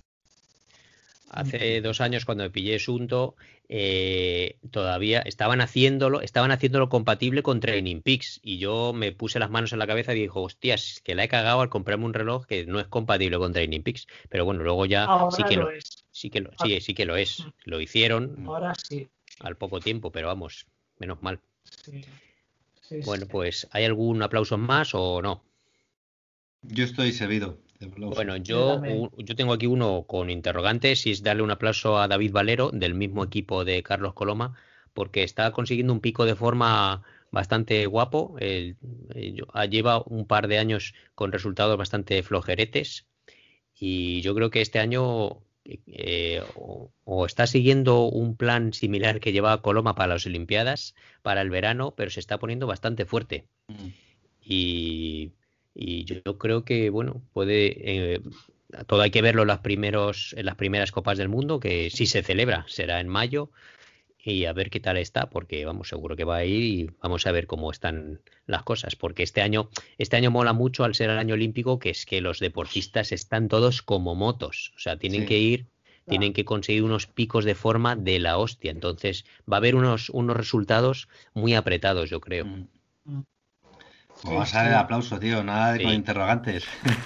Hace dos años cuando me pillé Sunto, eh, todavía estaban haciéndolo, estaban haciéndolo compatible con Training Peaks y yo me puse las manos en la cabeza y dijo, hostias, que la he cagado al comprarme un reloj que no es compatible con Training Peaks, pero bueno, luego ya sí que lo, es. sí que lo, sí, sí que lo es, lo hicieron. Ahora sí. Al poco tiempo, pero vamos, menos mal. bueno, pues ¿hay algún aplauso más o no? Yo estoy servido. Bueno, yo, yo tengo aquí uno con interrogantes y es darle un aplauso a David Valero del mismo equipo de Carlos Coloma porque está consiguiendo un pico de forma bastante guapo. lleva un par de años con resultados bastante flojeretes y yo creo que este año eh, o, está siguiendo un plan similar que lleva Coloma para las Olimpiadas, para el verano, pero se está poniendo bastante fuerte. Mm. Y y yo creo que, bueno, puede. Eh, todo hay que verlo en, las primeros, en las primeras Copas del Mundo, que sí se celebra, será en mayo, y a ver qué tal está, porque vamos, seguro que va a ir y vamos a ver cómo están las cosas, porque este año, este año mola mucho al ser el año olímpico, que es que los deportistas están todos como motos, o sea, tienen que ir, tienen que conseguir unos picos de forma de la hostia, entonces va a haber unos, unos resultados muy apretados, yo creo. Como va a salir el aplauso, tío, nada de con interrogantes.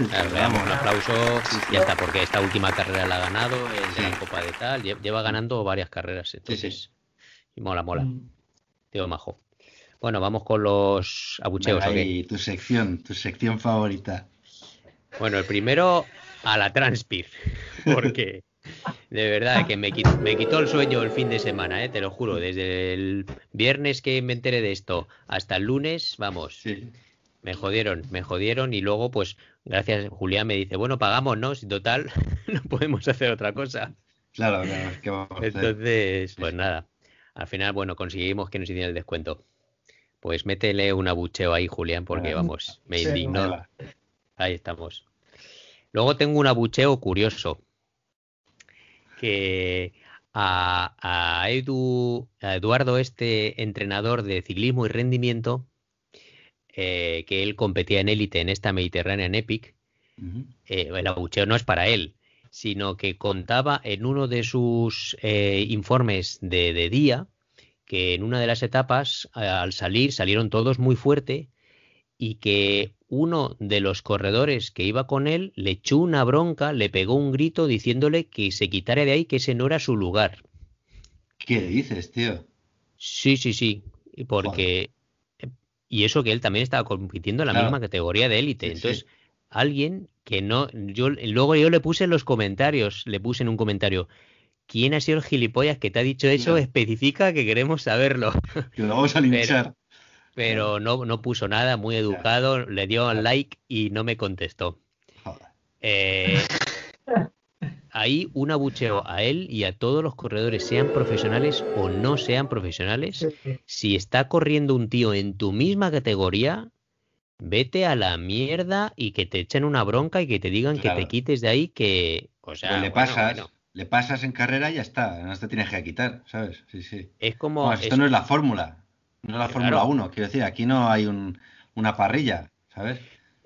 Claro, veamos, un aplauso y ya está, porque esta última carrera la ha ganado, en la Copa de tal, lleva ganando varias carreras, entonces. Y mola, mola. Mm. Tío majo. Bueno, vamos con los abucheos. Ahí, tu sección, tu sección favorita. Bueno, el primero a la Transpir, porque de verdad que me quitó, me quitó el sueño el fin de semana, ¿eh? te lo juro. Desde el viernes que me enteré de esto hasta el lunes, vamos. Sí me jodieron, me jodieron y luego pues gracias Julián me dice, bueno, pagamos, ¿no? Si total no podemos hacer otra cosa. Claro, claro, ¿qué vamos a hacer? Entonces, pues nada, al final, bueno, conseguimos que nos hicieran el descuento. Pues métele un abucheo ahí, Julián, porque vamos, me indignó. Ahí estamos. Luego tengo un abucheo curioso. Que a, a, Edu, a Eduardo, este entrenador de ciclismo y rendimiento, eh, que él competía en élite en esta Mediterranean Epic, eh, el abucheo no es para él, sino que contaba en uno de sus eh, informes de, día que en una de las etapas, al salir, salieron todos muy fuerte y que uno de los corredores que iba con él le echó una bronca, le pegó un grito diciéndole que se quitara de ahí, que ese no era su lugar. ¿Qué dices, tío? Sí, sí, sí. Porque y eso que él también estaba compitiendo en la misma categoría de élite. Entonces, alguien que no, yo luego yo le puse en los comentarios, le puse en un comentario, ¿quién ha sido el gilipollas que te ha dicho eso? Especifica que queremos saberlo. Que lo vamos a linchar. Pero, no, no puso nada, muy educado, le dio like y no me contestó. Eh, ahí un abucheo a él y a todos los corredores, sean profesionales o no sean profesionales. Si está corriendo un tío en tu misma categoría, vete a la mierda y que te echen una bronca y que te digan que te quites de ahí, que. O sea, pues le pasas. Le pasas en carrera y ya está, no te tienes que quitar, ¿sabes? Sí, sí. Es como. esto no es la fórmula, no es la Fórmula 1, quiero decir, aquí no hay un, una parrilla, ¿sabes?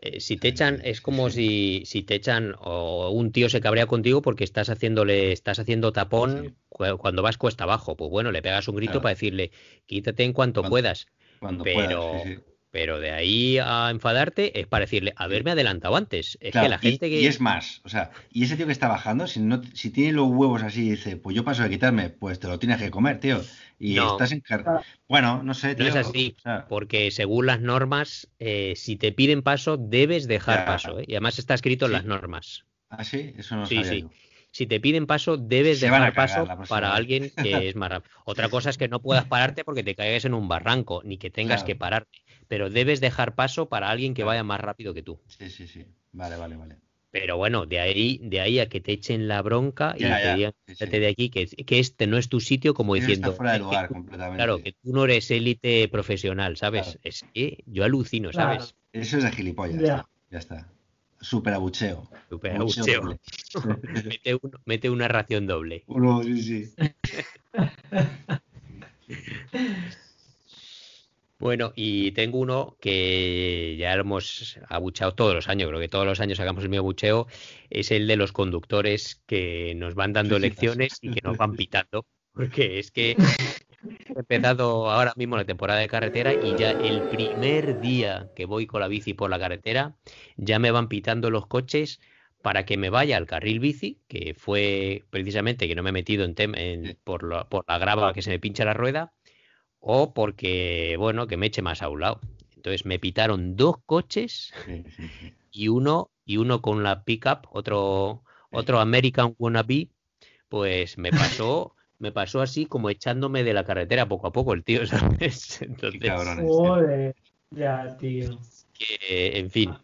Eh, si te echan, es como si, si te echan o un tío se cabrea contigo porque estás haciéndole, estás haciendo tapón cuando vas cuesta abajo. Pues bueno, le pegas un grito para decirle, quítate en cuanto puedas. pero, pero de ahí a enfadarte es para decirle, haberme adelantado antes. Es que la gente y, que. Y es más, o sea, y ese tío que está bajando, si no, si tiene los huevos así y dice, pues yo paso de quitarme, pues te lo tienes que comer, tío y estás en Bueno, no sé. no es así, porque según las normas, eh, si te piden paso, debes dejar paso. ¿eh? Y además está escrito en las normas. Ah, sí, eso no sí, sí. Si te piden paso, debes dejar paso para alguien que es más rápido. Otra cosa es que no puedas pararte porque te caigas en un barranco, ni que tengas que pararte. Pero debes dejar paso para alguien que vaya más rápido que tú. Sí, sí, sí. Vale, vale, vale. Pero bueno, de ahí, de ahí a que te echen la bronca y Ya, te digan, sí, sí. "Vete de aquí, que, que este no es tu sitio, como Eso diciendo, está fuera de "Es que lugar tú- completamente. claro, que tú no eres élite profesional, ¿sabes? Claro. Es que yo alucino, Claro. ¿sabes? Eso es de gilipollas. Ya. Ya está. Super abucheo. Súper Abucheo abucheo. Mete, un- mete una ración doble. Uno, sí, sí. Bueno, y tengo uno que ya lo hemos abucheado todos los años, creo que todos los años sacamos el mismo abucheo, es el de los conductores que nos van dando lecciones y que nos van pitando, porque es que he empezado ahora mismo la temporada de carretera y ya el primer día que voy con la bici por la carretera, ya me van pitando los coches para que me vaya al carril bici, que fue precisamente que no me he metido en, en- por, la, por la grava que se me pincha la rueda, o porque, bueno, que me eche más a un lado. Entonces me pitaron dos coches Sí, sí, sí. y uno, y uno con la pickup, otro, otro American wannabe, pues me pasó, me pasó así como echándome de la carretera poco a poco el tío, ¿sabes? Entonces. Joder. Ya, tío. que, en fin,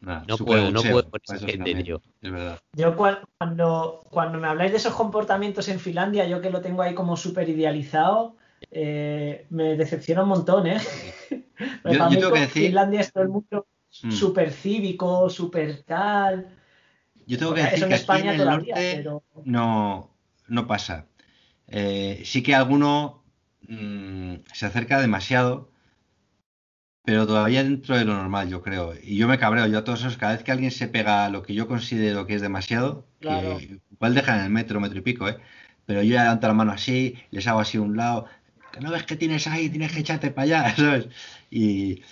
Nada, no puedo, no puedo con esa gente, también, tío. Es verdad. Yo cua- cuando, cuando me habláis de esos comportamientos en Finlandia, yo que lo tengo ahí como súper idealizado, eh, me decepciona un montón, ¿eh? Yo- tengo que decir- Finlandia es todo el mundo Mm. súper cívico, súper tal. Yo tengo que Eso decir en que aquí España en el todavía, norte pero no, no pasa. Eh, sí que alguno mm, se acerca demasiado, pero todavía dentro de lo normal, yo creo. Y yo me cabreo, yo a todos esos, cada vez que alguien se pega a lo que yo considero que es demasiado, Claro. que igual dejan en el metro, metro y pico, ¿eh? Pero yo ya levanto la mano así, les hago así a un lado, que no ves que tienes ahí, tienes que echarte para allá, ¿sabes? Y,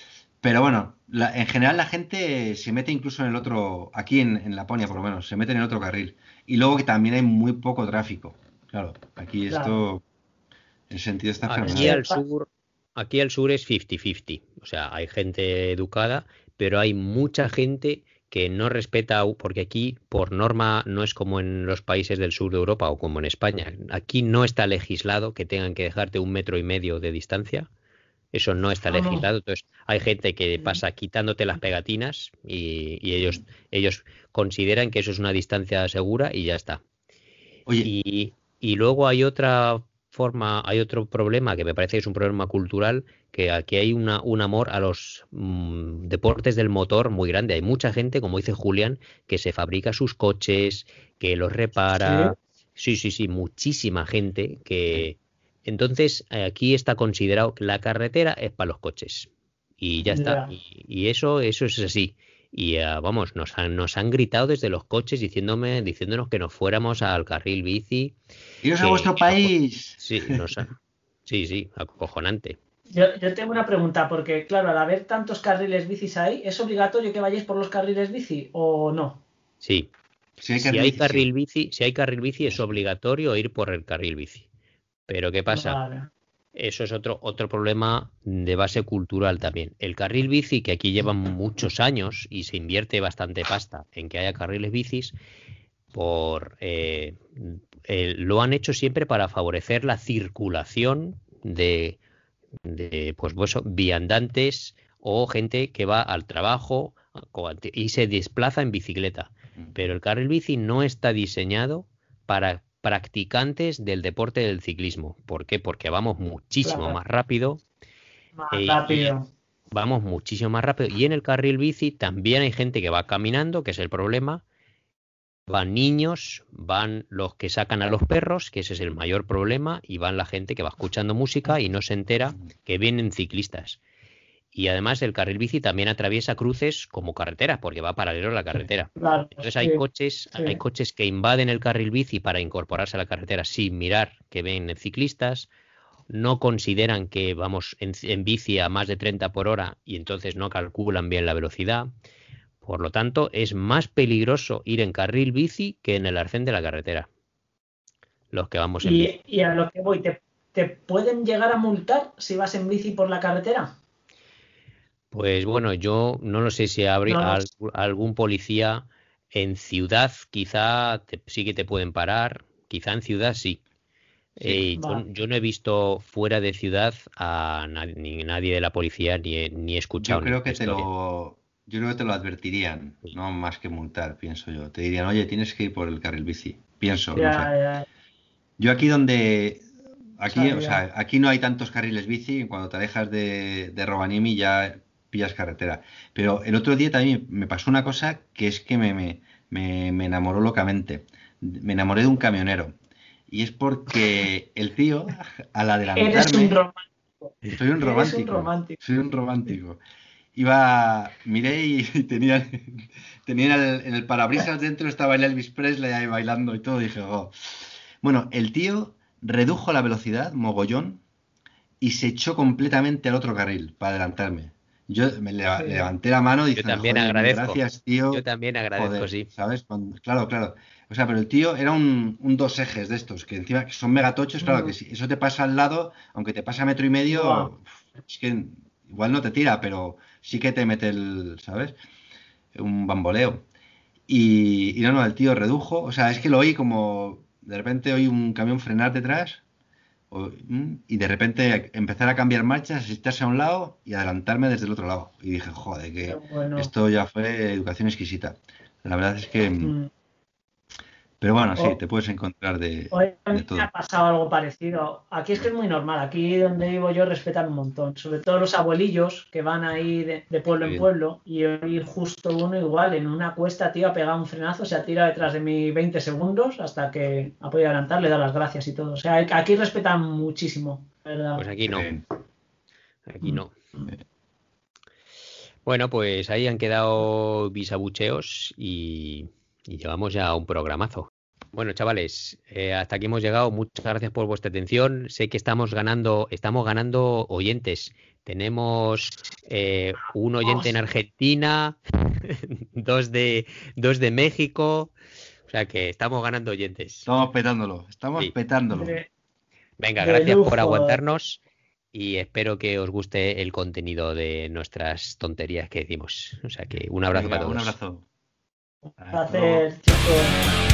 pero bueno, la- en general la gente se mete incluso en el otro, aquí en, en Laponia por lo menos, se mete en el otro carril. Y luego que también hay muy poco tráfico. Claro, aquí Claro. esto, en sentido está Aquí fenomenal. al sur, aquí al sur es 50-50. O sea, hay gente educada, pero hay mucha gente que no respeta, porque aquí por norma no es como en los países del sur de Europa o como en España. Aquí no está legislado que tengan que dejarte un metro y medio de distancia. Eso no está legislado. Entonces, hay gente que pasa quitándote las pegatinas y, y ellos, ellos consideran que eso es una distancia segura y ya está. Oye, Y, y luego hay otra forma, hay otro problema que me parece que es un problema cultural, que aquí hay una, un amor a los mm, deportes del motor muy grande. Hay mucha gente, como dice Julián, que se fabrica sus coches, que los repara. Sí, sí, sí, muchísima gente que... Entonces, aquí está considerado que la carretera es para los coches. Y ya está. Y, y eso, eso es así. Y ah, vamos, nos han, nos han gritado desde los coches diciéndome, diciéndonos que nos fuéramos al carril bici. iros a que- vuestro que- país. Sí, nos han- sí, sí, acojonante. yo, yo tengo una pregunta, porque claro, al haber tantos carriles bicis ahí, ¿es obligatorio que vayáis por los carriles bici o no? Sí, Si hay si carril hay bici, sí. carril bici, si hay carril bici es obligatorio ir por el carril bici. Pero ¿qué pasa? Vale. Eso es otro, otro problema de base cultural también. El carril bici, que aquí llevan muchos años y se invierte bastante pasta en que haya carriles bicis, por eh, eh, lo han hecho siempre para favorecer la circulación de, de pues, pues, viandantes o gente que va al trabajo y se desplaza en bicicleta. Pero el carril bici no está diseñado para practicantes del deporte del ciclismo. ¿Por qué? Porque vamos muchísimo Claro. más rápido, Más Eh, rápido. vamos muchísimo más rápido. Y en el carril bici también hay gente que va caminando, que es el problema. Van niños, van los que sacan a los perros, que ese es el mayor problema, y van la gente que va escuchando música y no se entera que vienen ciclistas. Y además el carril bici también atraviesa cruces como carreteras, porque va paralelo a la carretera. Claro, Entonces hay sí. coches, sí. hay coches que invaden el carril bici para incorporarse a la carretera sin mirar que ven ciclistas, no consideran que vamos en, en bici a más de 30 por hora y entonces no calculan bien la velocidad. Por lo tanto, es más peligroso ir en carril bici que en el arcén de la carretera. Los que vamos en bici. Y, y a lo que voy, ¿te, te pueden llegar a multar si vas en bici por la carretera? Pues bueno, yo no lo sé si habría No, no. al- algún policía en ciudad, quizá te- sí que te pueden parar, quizá en ciudad sí. Eh, yo, Vale. yo no he visto fuera de ciudad a nadie, ni nadie de la policía ni he, ni he Yo escuchado creo ninguna que te lo, yo creo que te lo advertirían, no más que multar, pienso yo. Te dirían, oye, tienes que ir por el carril bici. Pienso. No sé. Yo aquí donde. Aquí, o sea, aquí no hay tantos carriles bici. Cuando te alejas de, de Rovaniemi ya pillas carretera. Pero el otro día también me pasó una cosa que es que me, me, me, me enamoró locamente. Me enamoré de un camionero. Y es porque el tío, al adelantarme. Eres un romántico. Soy un Eres romántico. un romántico. Soy un romántico. Iba, miré y tenía, tenía en el, en el parabrisas dentro estaba el Elvis Presley ahí bailando y todo. Y dije, "Oh". Bueno, el tío redujo la velocidad, mogollón, y se echó completamente al otro carril para adelantarme. Yo me levanté la mano diciendo, también "Joder, agradezco. gracias, tío. Yo también agradezco, Joder, sí. ¿sabes? Cuando- claro, claro. O sea, pero el tío era un, un dos ejes de estos, que encima que son megatochos, claro, Mm. que si eso te pasa al lado, aunque te pasa a metro y medio, es que igual no te tira, pero sí que te mete el, ¿sabes? Un bamboleo. Y, y no, no, el tío redujo, o sea, es que lo oí como, de repente oí un camión frenar detrás, mm, y de repente empezar a cambiar marchas, echarse a un lado y adelantarme desde el otro lado. Y dije, joder, que bueno. esto ya fue educación exquisita. La verdad es que, Mm. Pero bueno, sí, te puedes encontrar de, Hoy a de mí todo. me ha pasado algo parecido. Aquí es que es muy normal. Aquí donde vivo yo respetan un montón. Sobre todo los abuelillos que van ahí de, de pueblo en pueblo. Y hoy justo uno igual en una cuesta, tío, ha pegado un frenazo, se ha tirado detrás de mí 20 segundos hasta que ha podido adelantar, le da las gracias y todo. O sea, aquí respetan muchísimo, ¿verdad? Pues aquí no. Aquí Mm. no. Bueno, pues ahí han quedado bisabucheos y, y llevamos ya un programazo. Bueno, chavales, eh, hasta aquí hemos llegado. Muchas gracias por vuestra atención. Sé que estamos ganando, estamos ganando oyentes. Tenemos eh, un oyente en Argentina, dos de, dos de México. O sea que estamos ganando oyentes. Estamos petándolo, estamos Sí. petándolo. Venga, gracias por aguantarnos y espero que os guste el contenido de nuestras tonterías que decimos. O sea que un abrazo Venga, para todos. un abrazo. Placer, chicos.